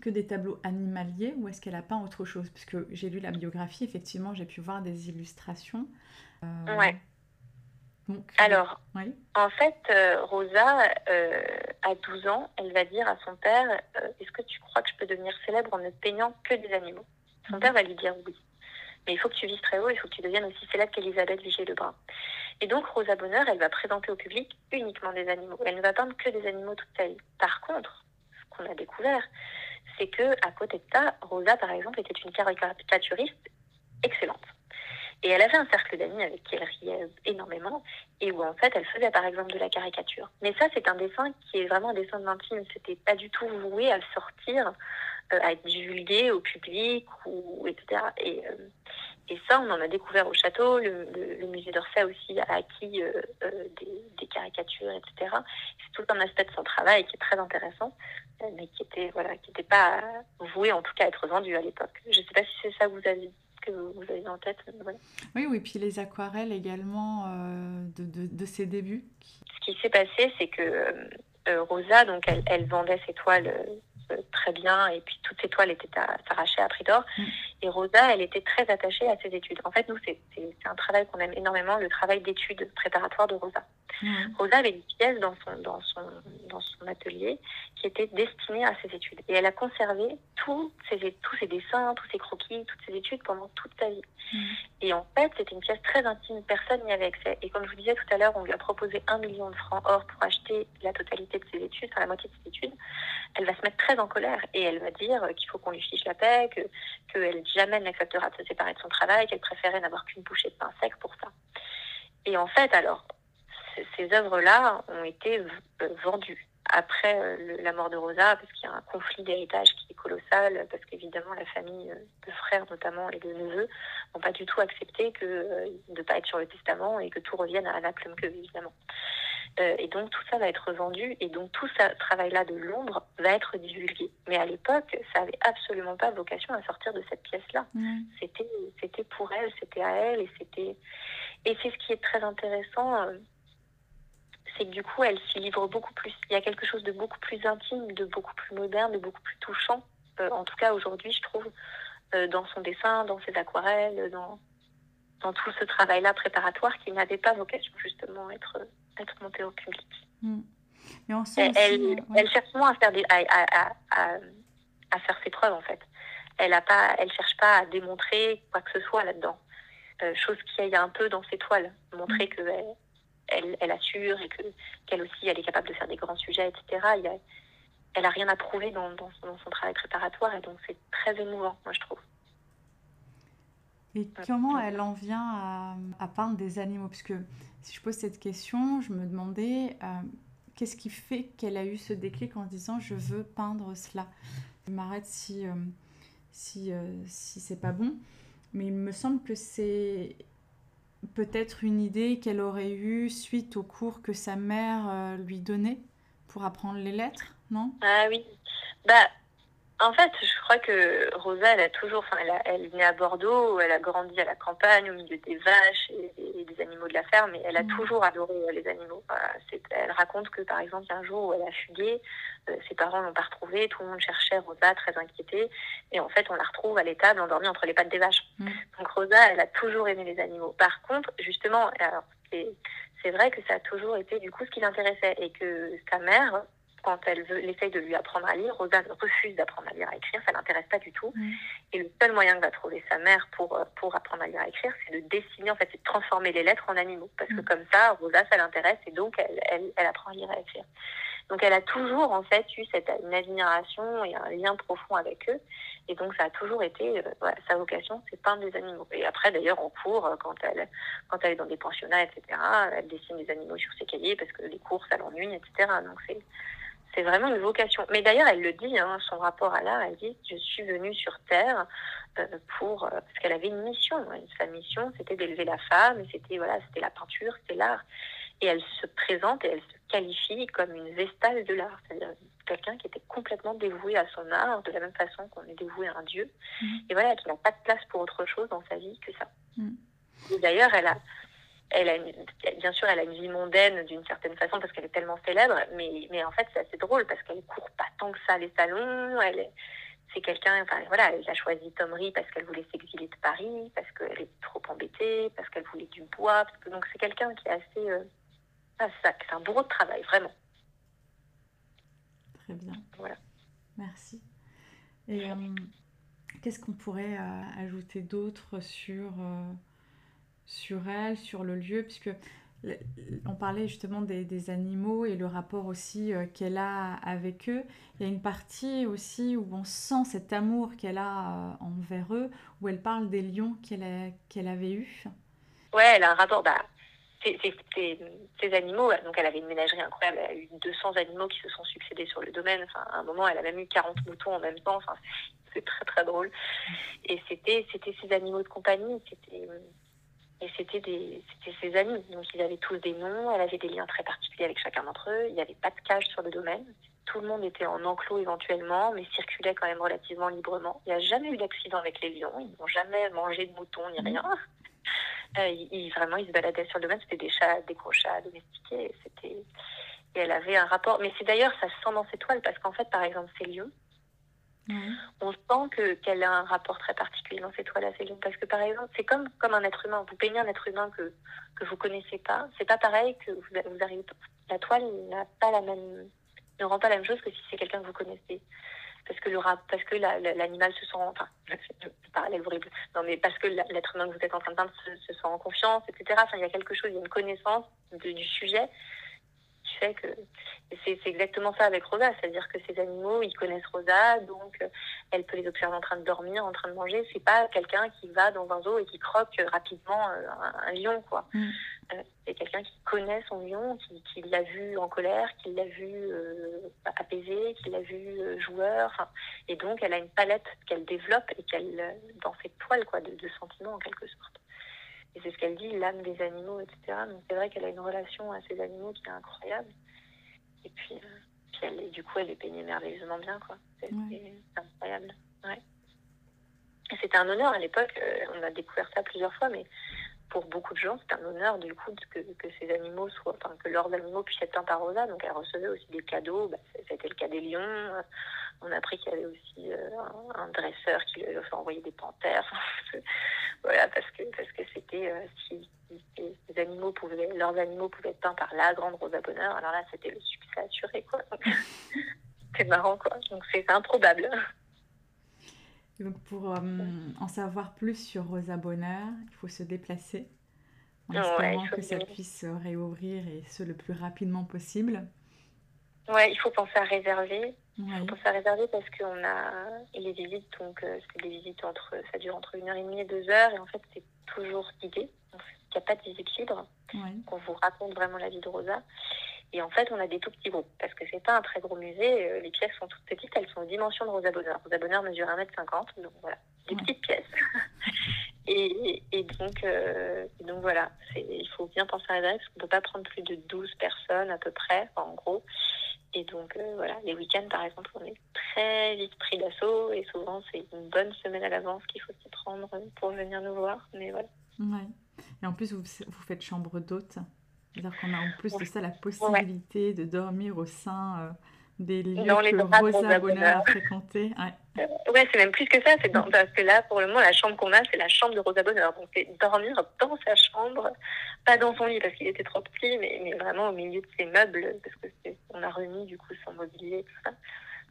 que des tableaux animaliers ou est-ce qu'elle a peint autre chose? Parce que j'ai lu la biographie, effectivement, j'ai pu voir des illustrations. Euh, ouais. Alors, en fait, euh, Rosa, euh, à 12 ans, elle va dire à son père euh, Est-ce que tu crois que je peux devenir célèbre en ne peignant que des animaux? Son mhm. père va lui dire oui. Mais il faut que tu vises très haut, il faut que tu deviennes aussi célèbre qu'Elisabeth Vigée-Lebrun. Et donc, Rosa Bonheur, elle va présenter au public uniquement des animaux. Elle ne va peindre que des animaux toute sa vie. Par contre, ce qu'on a découvert, c'est que à côté de ça, Rosa, par exemple, était une caricaturiste excellente. Et elle avait un cercle d'amis avec qui elle riait énormément et où en fait elle faisait par exemple de la caricature. Mais ça c'est un dessin qui est vraiment un dessin de l'intime. C'était pas du tout voué à sortir, euh, à être divulgué au public ou etc. Et, euh, et ça on en a découvert au château. Le, musée d'Orsay aussi a acquis euh, des, caricatures etc. C'est tout un aspect de son travail qui est très intéressant, mais qui était voilà n'était pas voué en tout cas à être vendu à l'époque. Je sais pas si c'est ça que vous avez que vous avez en tête. Oui, oui, puis les aquarelles également euh, de, de, de, ses débuts. Ce qui s'est passé, c'est que euh, Rosa, donc elle, elle, vendait ses toiles euh, très bien et puis toutes ses toiles étaient s'arracher à prix d'or. Mm. Et Rosa, elle était très attachée à ses études. En fait, nous, c'est un travail qu'on aime énormément, le travail d'études préparatoires de Rosa. Rosa avait une pièce dans son, dans, son, dans son atelier qui était destinée à ses études. Et elle a conservé tous ses, tous ses dessins, tous ses croquis, toutes ses études pendant toute sa vie. Et en fait, c'était une pièce très intime, personne n'y avait accès. Et comme je vous disais tout à l'heure, on lui a proposé un million de francs or pour acheter la totalité de ses études, enfin la moitié de ses études. Elle va se mettre très en colère et elle va dire qu'il faut qu'on lui fiche la paix, qu'elle jamais n'acceptera de se séparer de son travail, qu'elle préférait n'avoir qu'une bouchée de pain sec pour ça. Et en fait, alors, ces œuvres-là ont été vendues après euh, la mort de Rosa, parce qu'il y a un conflit d'héritage qui est colossal, parce qu'évidemment la famille euh, de frères notamment et de neveux n'ont pas du tout accepté que, euh, de ne pas être sur le testament et que tout revienne à Anna Klumke, évidemment. et donc tout ça va être vendu et donc tout ce travail-là de l'ombre va être divulgué. Mais à l'époque, ça avait absolument pas vocation à sortir de cette pièce-là. C'était, c'était pour elle, c'était à elle et c'était et c'est ce qui est très intéressant c'est que du coup, elle s'y livre beaucoup plus. Il y a quelque chose de beaucoup plus intime, de beaucoup plus moderne, de beaucoup plus touchant. Euh, en tout cas, aujourd'hui, je trouve, euh, dans son dessin, dans ses aquarelles, dans, dans tout ce travail-là préparatoire qui n'avait pas vocation justement à être, être monté au public. Hmm. Mais on sait elle, elle, cherche moins à faire, des, à, à, à, à, faire ses preuves, en fait. Elle ne elle cherche pas à démontrer quoi que ce soit là-dedans. Euh, chose qui y a un peu dans ses toiles, montrer hmm. que elle, elle assure et que qu'elle aussi elle est capable de faire des grands sujets, etc. Il y a, elle a rien à prouver dans, dans, son travail préparatoire et donc c'est très émouvant, moi je trouve. Et comment elle en vient à, à peindre des animaux? Puisque si je pose cette question, je me demandais euh, qu'est-ce qui fait qu'elle a eu ce déclic en se disant je veux peindre cela? Je m'arrête si, euh, si, euh, si c'est pas bon, mais il me semble que c'est peut-être une idée qu'elle aurait eue suite au cours que sa mère euh, lui donnait pour apprendre les lettres, non? Ah oui. Bah, en fait, je crois que Rosa, elle a toujours, enfin, elle, elle, est née à Bordeaux, elle a grandi à la campagne, au milieu des vaches et, des animaux de la ferme, et elle a mm. toujours adoré euh, les animaux. elle raconte que, par exemple, un jour où elle a fugué, euh, ses parents l'ont pas retrouvée, tout le monde cherchait Rosa, très inquiétée, et en fait, on la retrouve à l'étable, endormie entre les pattes des vaches. Mm. Donc Rosa, elle a toujours aimé les animaux. Par contre, justement, alors, c'est vrai que ça a toujours été du coup ce qui l'intéressait, et que sa mère, quand elle veut, essaye de lui apprendre à lire, Rosa refuse d'apprendre à lire et à écrire, ça l'intéresse pas du tout. Et le seul moyen que va trouver sa mère pour, euh, pour apprendre à lire et à écrire, c'est de dessiner, en fait, c'est de transformer les lettres en animaux. Parce que mm. comme ça, Rosa, ça l'intéresse et donc elle, elle, elle, apprend à lire et à écrire. Donc elle a toujours, en fait, eu cette, une admiration et un lien profond avec eux. Et donc ça a toujours été, euh, sa vocation, c'est peindre des animaux. Et après, d'ailleurs, en cours, euh, quand elle, quand elle est dans des pensionnats, etc., elle dessine des animaux sur ses cahiers parce que les cours, ça l'ennuie, etc. Donc c'est c'est vraiment une vocation. Mais d'ailleurs, elle le dit, hein, son rapport à l'art, elle dit Je suis venue sur Terre euh, pour. Euh, parce qu'elle avait une mission. Hein. Sa mission, c'était d'élever la femme, c'était voilà, la peinture, c'était l'art. Et elle se présente et elle se qualifie comme une vestale de l'art, c'est-à-dire quelqu'un qui était complètement dévoué à son art, de la même façon qu'on est dévoué à un dieu. Mmh. Et voilà, qui n'a pas de place pour autre chose dans sa vie que ça. Mmh. Et d'ailleurs, elle a, elle a bien sûr, elle a une vie mondaine d'une certaine façon parce qu'elle est tellement célèbre, mais, mais en fait, c'est assez drôle parce qu'elle court pas tant que ça les salons. Elle, c'est quelqu'un, enfin voilà, elle a choisi Tomry parce qu'elle voulait s'exiler de Paris, parce qu'elle est trop embêtée, parce qu'elle voulait du bois. Parce que, donc c'est quelqu'un qui est assez. Euh, ah, c'est un bourreau de travail, vraiment. Très bien. Voilà. Merci. Et euh, qu'est-ce qu'on pourrait euh, ajouter d'autre sur sur elle, sur le lieu, puisque on parlait justement des, animaux et le rapport aussi euh, qu'elle a avec eux. Il y a une partie aussi où on sent cet amour qu'elle a euh, envers eux, où elle parle des lions qu'elle qu'elle avait eus. Ouais, elle a un rapport. Bah, ces, animaux, donc elle avait une ménagerie incroyable, elle a eu 200 animaux qui se sont succédés sur le domaine. Enfin, à un moment, elle a même eu 40 moutons en même temps. Enfin, c'est très très drôle. Et c'était ces animaux de compagnie, c'était et c'était des, ses amis. Donc ils avaient tous des noms, elle avait des liens très particuliers avec chacun d'entre eux. Il n'y avait pas de cage sur le domaine. Tout le monde était en enclos éventuellement, mais circulait quand même relativement librement. Il n'y a jamais eu d'accident avec les lions. Ils n'ont jamais mangé de moutons ni rien. Euh, ils, vraiment, ils se baladaient sur le domaine. C'était des chats, des gros chats domestiqués. C'était, et elle avait un rapport. Mais c'est d'ailleurs, ça se sent dans ses toiles parce qu'en fait, par exemple, ces lions, on sent que qu'elle a un rapport très particulier dans cette toile à Céline. Parce que par exemple, c'est comme, comme un être humain. Vous peignez un être humain que, que vous connaissez pas. C'est pas pareil que vous, arrivez. La toile n'a pas la même, ne rend pas la même chose que si c'est quelqu'un que vous connaissez. Parce que le parce que l'animal se sent, enfin, parallèle horrible. Non, mais parce que l'être humain que vous êtes en train de peindre se, sent en confiance, etc. Il y a quelque chose, il y a une connaissance du sujet fait que c'est exactement ça avec Rosa, c'est-à-dire que ces animaux, ils connaissent Rosa, donc euh, elle peut les observer en train de dormir, en train de manger. C'est pas quelqu'un qui va dans un zoo et qui croque rapidement euh, un, lion, quoi. Mm. Euh, c'est quelqu'un qui connaît son lion, qui, qui l'a vu en colère, qui l'a vu apaisé, qui l'a vu joueur. Et donc, elle a une palette qu'elle développe et qu'elle dans ses poils, quoi, de, de sentiments en quelque sorte. Et c'est ce qu'elle dit, l'âme des animaux, etc. Donc c'est vrai qu'elle a une relation à ces animaux qui est incroyable. Et puis, euh, puis elle, du coup, elle est peignée merveilleusement bien, quoi. C'est incroyable. Ouais. C'était un honneur à l'époque. Euh, on a découvert ça plusieurs fois, mais pour beaucoup de gens, c'est un honneur du coup que, que ces animaux soient, enfin que leurs animaux puissent être peints par Rosa. Donc elle recevait aussi des cadeaux. Bah, c'était le cas des lions. On a appris qu'il y avait aussi euh, un, dresseur qui lui avait envoyé des panthères. voilà, parce que parce que c'était euh, si, les animaux pouvaient, leurs animaux pouvaient être peints par la grande Rosa Bonheur. Alors là, c'était le succès assuré quoi. c'est marrant quoi. Donc c'est improbable. Donc pour euh, en savoir plus sur Rosa Bonheur, il faut se déplacer en espérant que ça puisse réouvrir et ce le plus rapidement possible. Ouais, il faut penser à réserver. Il faut penser à réserver parce qu'on a les visites, donc euh, c'est des visites entre, ça dure entre une heure et demie et deux heures et en fait c'est toujours guidé. il n'y a pas de visite libre. On vous raconte vraiment la vie de Rosa. Et en fait, on a des tout petits groupes parce que c'est pas un très gros musée. Euh, les pièces sont toutes petites, elles sont aux dimensions de Rosa Bonheur. Rosa Bonheur mesure 1m50, donc voilà, des petites pièces. et, et, donc, euh, donc voilà, il faut bien penser à l'adresse. On ne peut pas prendre plus de 12 personnes à peu près, en gros. Et donc euh, voilà, les week-ends par exemple, on est très vite pris d'assaut et souvent c'est une bonne semaine à l'avance qu'il faut s'y prendre pour venir nous voir. Mais voilà. Ouais. Et en plus, vous, vous faites chambre d'hôte. C'est-à-dire qu'on a en plus de ça la possibilité de dormir au sein euh, des lieux dans les que Rosa Bonheur a fréquenté. Ouais, ouais c'est même plus que ça. C'est parce que là, pour le moment, la chambre qu'on a, c'est la chambre de Rosa Bonheur. Donc, c'est dormir dans sa chambre, pas dans son lit parce qu'il était trop petit, mais, mais vraiment au milieu de ses meubles, parce que on a remis du coup son mobilier et tout ça.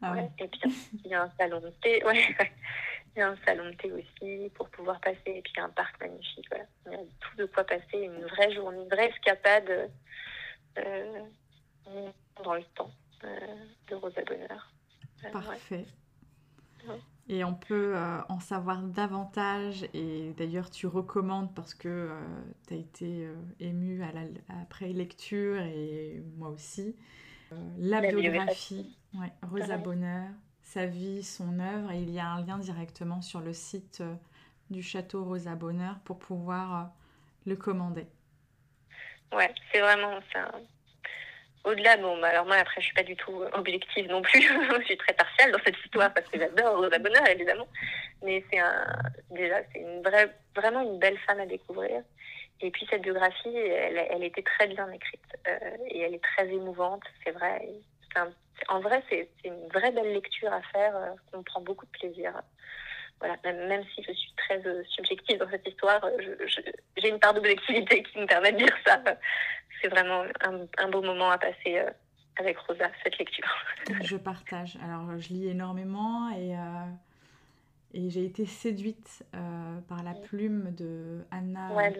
Ah ouais. Et puis, il y a un salon de thé. Ouais. Il y a un salon de thé aussi pour pouvoir passer. Et puis, un parc magnifique. Voilà. Il y a tout de quoi passer une vraie journée, une vraie escapade euh, dans le temps euh, de Rosa Bonheur. Euh, Parfait. Et on peut en savoir davantage. Et d'ailleurs, tu recommandes parce que tu as été émue à la, après lecture et moi aussi. la, biographie, Ouais, Rosa Bonheur sa vie, son œuvre, et il y a un lien directement sur le site euh, du château Rosa Bonheur pour pouvoir euh, le commander. Ouais, c'est vraiment ça. Au-delà, bon, bah, alors moi après je suis pas du tout objective non plus, je suis très partielle dans cette histoire parce que j'adore Rosa Bonheur évidemment, mais c'est un, déjà c'est une vraie, vraiment une belle femme à découvrir. Et puis cette biographie, elle, elle était très bien écrite euh, et elle est très émouvante, c'est vrai. C'est un en vrai, c'est une vraie belle lecture à faire. Euh, on prend beaucoup de plaisir. Voilà, même, si je suis très euh, subjective dans cette histoire, euh, j'ai une part d'objectivité qui me permet de dire ça. C'est vraiment un, beau moment à passer avec Rosa, cette lecture. je partage. Alors, je lis énormément et, et j'ai été séduite par la plume de Anna ouais,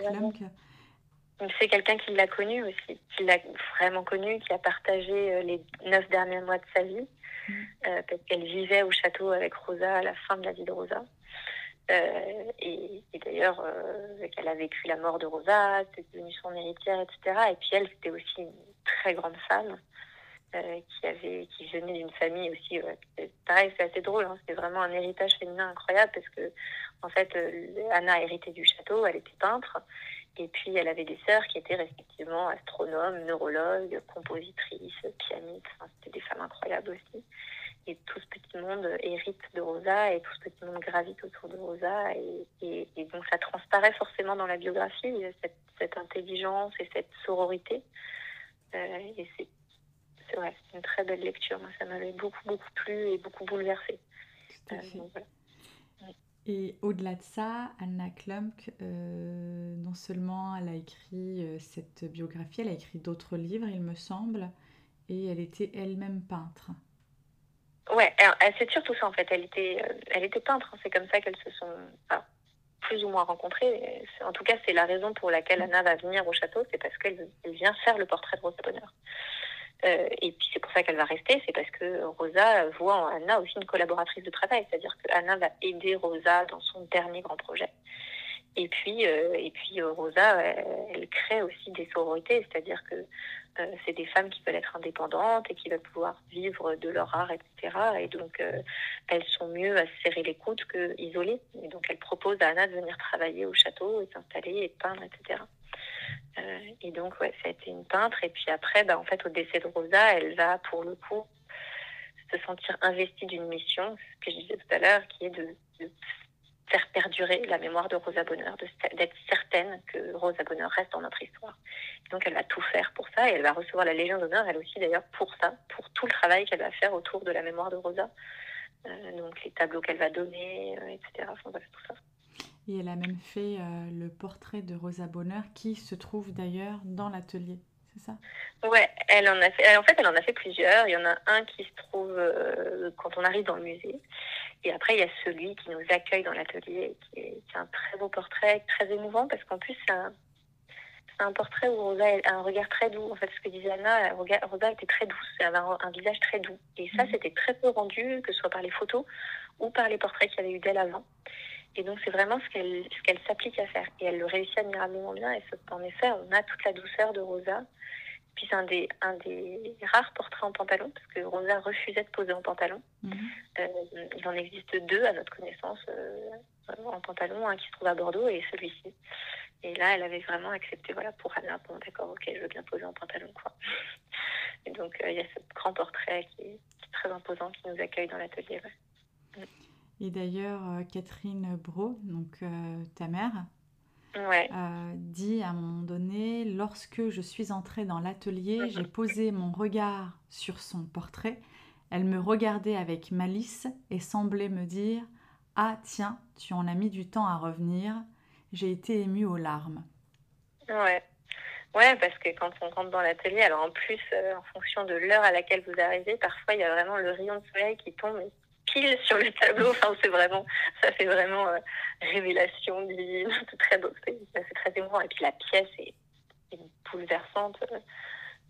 c'est quelqu'un qui l'a connu aussi, qui l'a vraiment connu, qui a partagé euh, les neuf derniers mois de sa vie, mm. euh, parce qu'elle vivait au château avec Rosa à la fin de la vie de Rosa. Euh, et, d'ailleurs, qu'elle a vécu la mort de Rosa, c'était devenue son héritière, etc. Et puis elle, c'était aussi une très grande femme qui avait, qui venait d'une famille aussi. pareil, c'est assez drôle. Hein, c'était vraiment un héritage féminin incroyable parce que, en fait, Anna a hérité du château, elle était peintre. Et puis, elle avait des sœurs qui étaient respectivement astronomes, neurologues, compositrices, pianistes. C'était des femmes incroyables aussi. Et tout ce petit monde hérite de Rosa et tout ce petit monde gravite autour de Rosa. Et, donc, ça transparaît forcément dans la biographie, cette, cette intelligence et cette sororité. Euh, et c'est vrai, une très belle lecture. Moi, ça m'avait beaucoup, beaucoup plu et beaucoup bouleversée. Euh, et au-delà de ça, Anna Klump, euh, non seulement elle a écrit euh, cette biographie, elle a écrit d'autres livres, il me semble, et elle était elle-même peintre. Ouais, c'est surtout ça en fait. Elle était, euh, elle était peintre. Hein. C'est comme ça qu'elles se sont plus ou moins rencontrées. En tout cas, c'est la raison pour laquelle Anna va venir au château, c'est parce qu'elle vient faire le portrait de Rosa Bonheur. Et puis c'est pour ça qu'elle va rester, c'est parce que Rosa voit en Anna aussi une collaboratrice de travail, c'est-à-dire que Anna va aider Rosa dans son dernier grand projet. Et puis, euh, et puis euh, Rosa, elle, crée aussi des sororités, c'est-à-dire que euh, c'est des femmes qui veulent être indépendantes et qui veulent pouvoir vivre de leur art, etc. Et donc, elles sont mieux à se serrer les coudes que isolées. Et donc, elle propose à Anna de venir travailler au château et s'installer et peindre, etc. et donc, ouais, ça a été une peintre. Et puis après, bah, en fait, au décès de Rosa, elle va, pour le coup, se sentir investie d'une mission, ce que je disais tout à l'heure, qui est de, faire perdurer la mémoire de Rosa Bonheur, d'être certaine que Rosa Bonheur reste dans notre histoire. donc elle va tout faire pour ça et elle va recevoir la Légion d'honneur, elle aussi d'ailleurs, pour ça, pour tout le travail qu'elle va faire autour de la mémoire de Rosa. Euh, donc les tableaux qu'elle va donner, euh, etc. Enfin, tout ça. Et elle a même fait euh, le portrait de Rosa Bonheur qui se trouve d'ailleurs dans l'atelier c'est ça? Ouais, elle en a fait. En fait, elle en a fait plusieurs. Il y en a un qui se trouve euh, quand on arrive dans le musée. Et après, il y a celui qui nous accueille dans l'atelier, qui est, un très beau portrait, très émouvant, parce qu'en plus, c'est un, un, portrait où Rosa a un regard très doux. En fait, ce que disait Anna, Rosa était très douce, elle avait un, visage très doux. Et ça, mhm. c'était très peu rendu, que ce soit par les photos ou par les portraits qu'il y avait eu d'elle avant. Et donc, c'est vraiment ce qu'elle ce qu'elle s'applique à faire. Et elle le réussit admirablement bien. Et en effet, on a toute la douceur de Rosa. Puis c'est un des, un des rares portraits en pantalon, parce que Rosa refusait de poser en pantalon. Mhm. Euh, il en existe deux, à notre connaissance, euh, en pantalon, un qui se trouve à Bordeaux et celui-ci. Et là, elle avait vraiment accepté, voilà, pour Anna, bon, d'accord, ok, je veux bien poser en pantalon, quoi. Et donc, euh, il y a ce grand portrait qui est, très imposant, qui nous accueille dans l'atelier. Mm. Et d'ailleurs, Catherine Bro, donc ta mère, euh, dit à un moment donné, lorsque je suis entrée dans l'atelier, j'ai posé mon regard sur son portrait. Elle me regardait avec malice et semblait me dire Ah, tiens, tu en as mis du temps à revenir. J'ai été émue aux larmes. Ouais. Ouais, parce que quand on rentre dans l'atelier, alors en plus, euh, en fonction de l'heure à laquelle vous arrivez, parfois il y a vraiment le rayon de soleil qui tombe sur le tableau. Enfin, c'est vraiment, ça fait vraiment euh, révélation divine. C'est très beau, c'est très émouvant. Et puis la pièce est, bouleversante.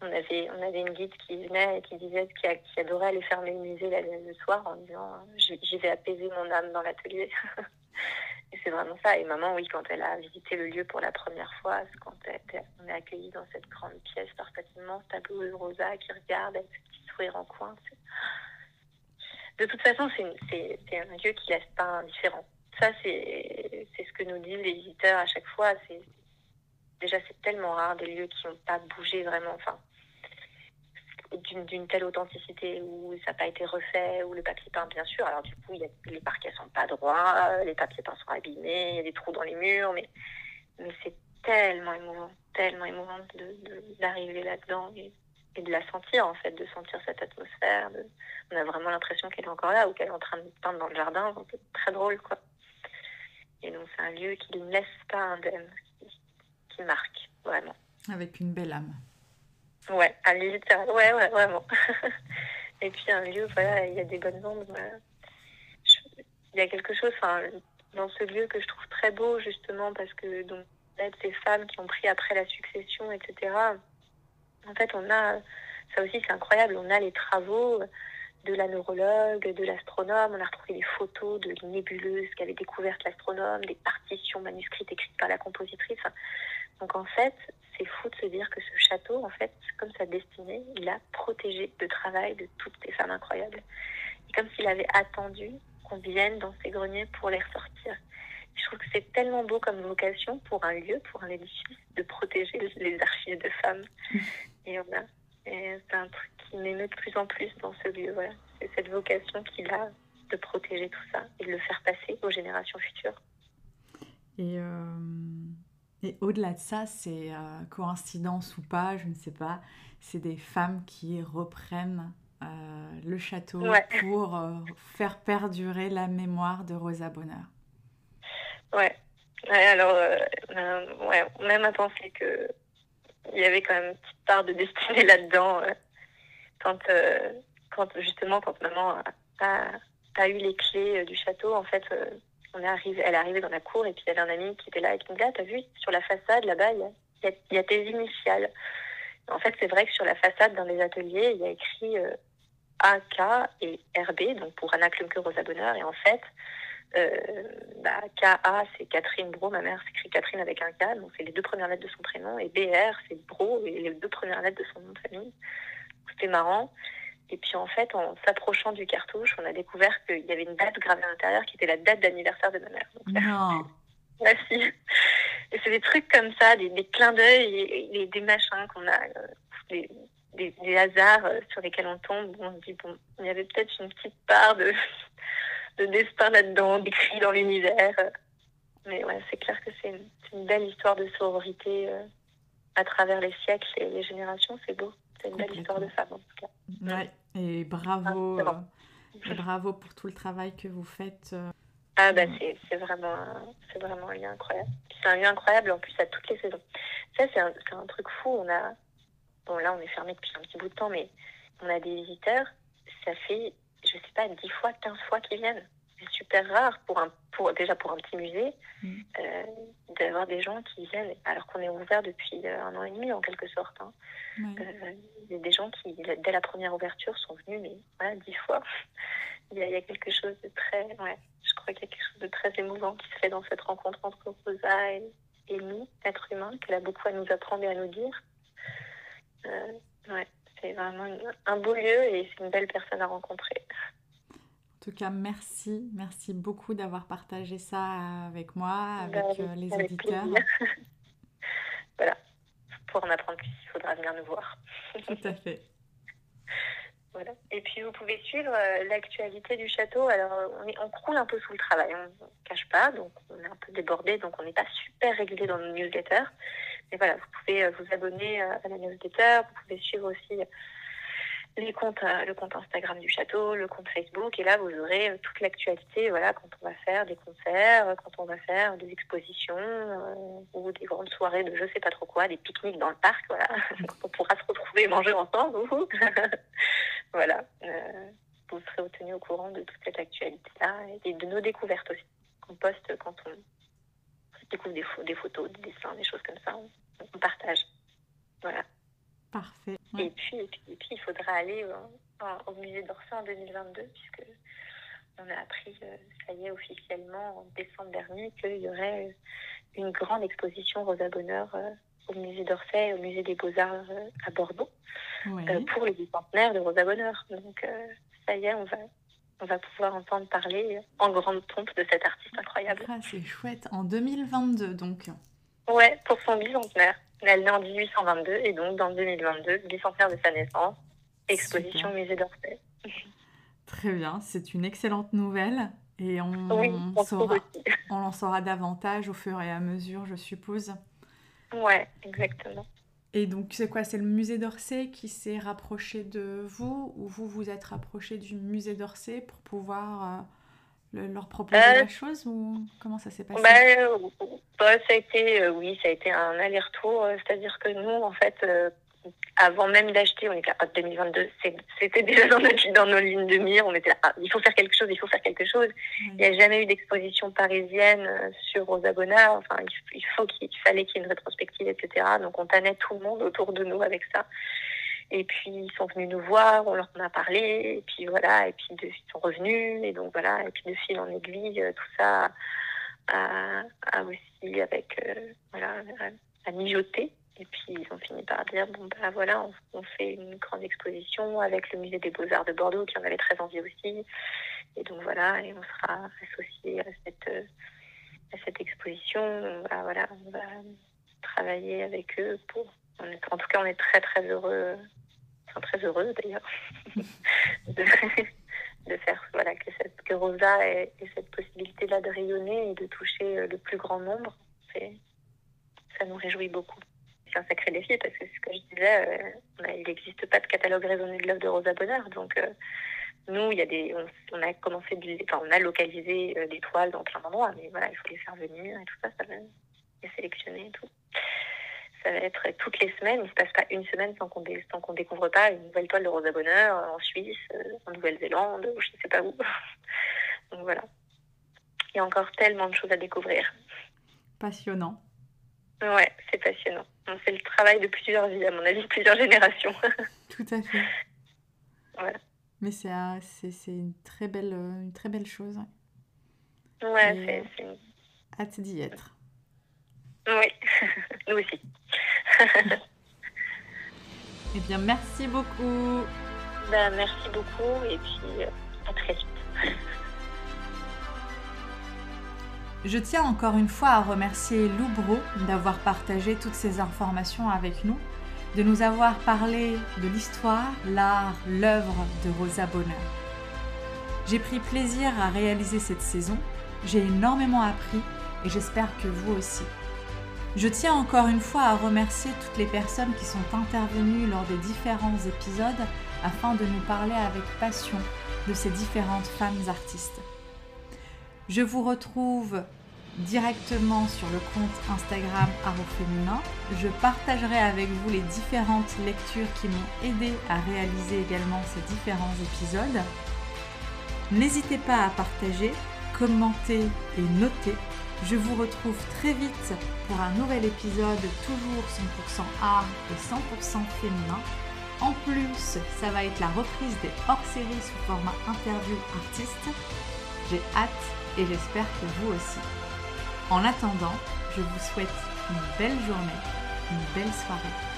On avait, on avait une guide qui venait et qui disait qui, adorait aller fermer le musée le soir en disant j'y vais apaiser mon âme dans l'atelier. et c'est vraiment ça. Et maman, oui, quand elle a visité le lieu pour la première fois, quand on est accueilli dans cette grande pièce parfaitement, ce tableau de Rosa qui regarde avec ce petit sourire en coin, de toute façon, c'est un lieu qui laisse pas indifférent. Ça, c'est ce que nous disent les visiteurs à chaque fois. Déjà, c'est tellement rare des lieux qui n'ont pas bougé vraiment, enfin, d'une telle authenticité où ça n'a pas été refait, où le papier peint, bien sûr. Alors, du coup, les parquets sont pas droits, les papiers peints sont abîmés, il y a des trous dans les murs, mais, mais c'est tellement émouvant, tellement émouvant d'arriver là-dedans et de la sentir en fait, de sentir cette atmosphère. On a vraiment l'impression qu'elle est encore là ou qu'elle est en train de peindre dans le jardin. C'est très drôle quoi. Et donc c'est un lieu qui ne laisse pas indemne, qui, marque vraiment. Avec une belle âme. Ouais, un lieu Ouais, ouais, vraiment. et puis un lieu, voilà, il y a des bonnes ondes. Il y a quelque chose dans ce lieu que je trouve très beau justement parce que donc ces femmes qui ont pris après la succession, etc en fait, on a, ça aussi c'est incroyable, on a les travaux de la neurologue, de l'astronome, on a retrouvé des photos de nébuleuses qu'avait découvertes l'astronome, des partitions manuscrites écrites par la compositrice. Donc en fait, c'est fou de se dire que ce château, en fait, comme sa destinée, il a protégé le travail de toutes ces femmes incroyables. Comme s'il avait attendu qu'on vienne dans ces greniers pour les ressortir. Je trouve que c'est tellement beau comme vocation pour un lieu, pour un édifice, de protéger les archives de femmes. Et a, c'est un truc qui m'émeut de plus en plus dans ce lieu. Voilà. C'est cette vocation qu'il a de protéger tout ça et de le faire passer aux générations futures. Et, euh, et au-delà de ça, c'est euh, coïncidence ou pas, je ne sais pas, c'est des femmes qui reprennent euh, le château pour faire perdurer la mémoire de Rosa Bonheur. Ouais. ouais alors, ouais, même à penser que il y avait quand même une petite part de destinée là-dedans. Euh, quand, euh, quand, justement, quand maman a, a, eu les clés euh, du château, en fait, on est arrivé, elle est arrivée dans la cour et puis il y avait un ami qui était là et qui me Ah, t'as vu, sur la façade, là-bas, il y a, a, tes initiales. En fait, c'est vrai que sur la façade d'un des ateliers, il y a écrit AK et RB, donc pour Anna Klumke Rosa Bonheur. Et en fait, bah, KA, c'est Catherine Bro, ma mère s'écrit Catherine avec un K, donc c'est les deux premières lettres de son prénom. Et BR, c'est Bro, et les deux premières lettres de son nom de famille. C'était marrant. Et puis en fait, en s'approchant du cartouche, on a découvert qu'il y avait une date gravée à l'intérieur qui était la date d'anniversaire de ma mère. non. Et c'est des trucs comme ça, des, clins d'œil et, des machins qu'on a, euh, des, hasards euh, sur lesquels on tombe. on se dit, bon, il y avait peut-être une petite part de, de destin là-dedans, d'écrit dans l'univers. Mais ouais, c'est clair que c'est une, belle histoire de sororité euh, à travers les siècles et les générations. C'est beau. C'est une belle histoire de femme, en tout cas. Ouais, et bravo, ah, euh, bravo pour tout le travail que vous faites. Ah bah c'est vraiment, vraiment un lien incroyable. C'est un lien incroyable en plus à toutes les saisons. Ça c'est un, un, truc fou. On a Bon, là, on est fermé depuis un petit bout de temps, mais on a des visiteurs. Ça fait, je sais pas, 10 fois, 15 fois qu'ils viennent. C'est super rare pour un, pour, déjà pour un petit musée mm. euh, d'avoir des gens qui viennent alors qu'on est ouvert depuis euh, un an et demi en quelque sorte. Hein. Euh, des gens qui, dès la première ouverture, sont venus, mais voilà, 10 fois. il, y a, il y, a, quelque chose de très, ouais, je crois qu'il y a quelque chose de très émouvant qui se fait dans cette rencontre entre Rosa et, et nous, êtres humains, qu'elle a beaucoup à nous apprendre et à nous dire. Euh, ouais, c'est vraiment un beau lieu et c'est une belle personne à rencontrer. En tout cas, merci. Merci beaucoup d'avoir partagé ça avec moi, avec bah, euh, les auditeurs. voilà. Pour en apprendre plus, il faudra venir nous voir. Tout à fait. Voilà. Et puis vous pouvez suivre euh, l'actualité du château. Alors on, est, on croule un peu sous le travail, on ne cache pas, donc on est un peu débordé, donc on n'est pas super régulier dans nos newsletters. Mais voilà, vous pouvez euh, vous abonner euh, à la newsletter, vous pouvez suivre aussi les comptes, le compte Instagram du château, le compte Facebook, et là vous aurez toute l'actualité, voilà, quand on va faire des concerts, quand on va faire des expositions ou des grandes soirées de je sais pas trop quoi, des pique-niques dans le parc, voilà, on pourra se retrouver et manger ensemble. voilà, euh, vous serez tenu au courant de toute cette actualité-là et de nos découvertes aussi, qu'on poste quand on découvre des, des, photos, des dessins, des choses comme ça. On, partage. Voilà. Parfait. Et, puis, et, puis, il faudra aller au, musée d'Orsay en 2022, puisque on a appris, euh, ça y est, officiellement en décembre dernier, qu'il y aurait une grande exposition Rosa Bonheur euh, au musée d'Orsay, au musée des Beaux-Arts à Bordeaux. Euh, pour le bicentenaire de Rosa Bonheur. Donc, euh, ça y est, on va, on va pouvoir entendre parler en grande pompe de cet artiste incroyable. Ah, c'est chouette. En 2022, donc. Ouais, pour son bicentenaire. Elle est née en 1822 et donc dans 2022, bicentenaire de sa naissance, exposition musée d'Orsay. Très bien, c'est une excellente nouvelle. Et on, saura, on en saura davantage au fur et à mesure, je suppose. Ouais, exactement. Et donc, c'est quoi? C'est le musée d'Orsay qui s'est rapproché de vous ou vous vous êtes rapproché du musée d'Orsay pour pouvoir euh, leur proposer euh, la chose ou comment ça s'est passé? bah, bah, ça a été, euh, Oui, ça a été un aller-retour. C'est-à-dire que nous, en fait, avant même d'acheter, on était à 2022, c'était déjà dans, dans, nos lignes de mire. On était là, ah, il faut faire quelque chose, il faut faire quelque chose. Il n'y a jamais eu d'exposition parisienne euh, sur Rosa Bonheur. Enfin, il, faut qu'il fallait qu'il y ait une rétrospective, etc. Donc on tannait tout le monde autour de nous avec ça. Et puis ils sont venus nous voir, on leur en a parlé, et puis voilà, et puis ils sont revenus, et donc voilà, et puis de fil en aiguille, euh, tout ça a, a aussi avec euh, voilà, à mijoter. Et puis ils ont fini par dire bon ben voilà, on, fait une grande exposition avec le musée des Beaux-Arts de Bordeaux qui en avait très envie aussi. Et donc voilà, et on sera associé à cette à cette exposition. On va, voilà, on va travailler avec eux pour. en tout cas, on est très très heureux, enfin très heureux d'ailleurs, de, de, faire voilà que cette que Rosa ait, ait cette possibilité-là de rayonner et de toucher le plus grand nombre. Ça nous réjouit beaucoup un sacré défi parce que ce que je disais, euh, il n'existe pas de catalogue raisonné de l'œuvre de Rosa Bonheur. Donc, euh, nous, y a des, on, a commencé, enfin, on a localisé euh, des toiles dans plein d'endroits, mais voilà, il faut les faire venir et tout ça, ça va les sélectionner et tout. Ça va être toutes les semaines, il ne se passe pas une semaine sans qu'on qu'on découvre pas une nouvelle toile de Rosa Bonheur en Suisse, en Nouvelle-Zélande, ou je ne sais pas où. Donc voilà. Il y a encore tellement de choses à découvrir. Passionnant. Ouais, c'est passionnant. C'est le travail de plusieurs vies, à mon avis, plusieurs générations. Tout à fait. Mais c'est une, très belle, une très belle chose. Ouais, c'est. Hâte d'y être. Oui, nous aussi. eh bien, merci beaucoup. Ben, merci beaucoup et puis euh, à très vite. Je tiens encore une fois à remercier Loubro d'avoir partagé toutes ces informations avec nous, de nous avoir parlé de l'histoire, l'art, l'œuvre de Rosa Bonheur. J'ai pris plaisir à réaliser cette saison, j'ai énormément appris et j'espère que vous aussi. Je tiens encore une fois à remercier toutes les personnes qui sont intervenues lors des différents épisodes afin de nous parler avec passion de ces différentes femmes artistes. Je vous retrouve directement sur le compte Instagram Aro Féminin. Je partagerai avec vous les différentes lectures qui m'ont aidé à réaliser également ces différents épisodes. N'hésitez pas à partager, commenter et noter. Je vous retrouve très vite pour un nouvel épisode toujours 100% art et 100% féminin. En plus, ça va être la reprise des hors-séries sous format interview artiste. J'ai hâte et j'espère que vous aussi. En attendant, je vous souhaite une belle journée, une belle soirée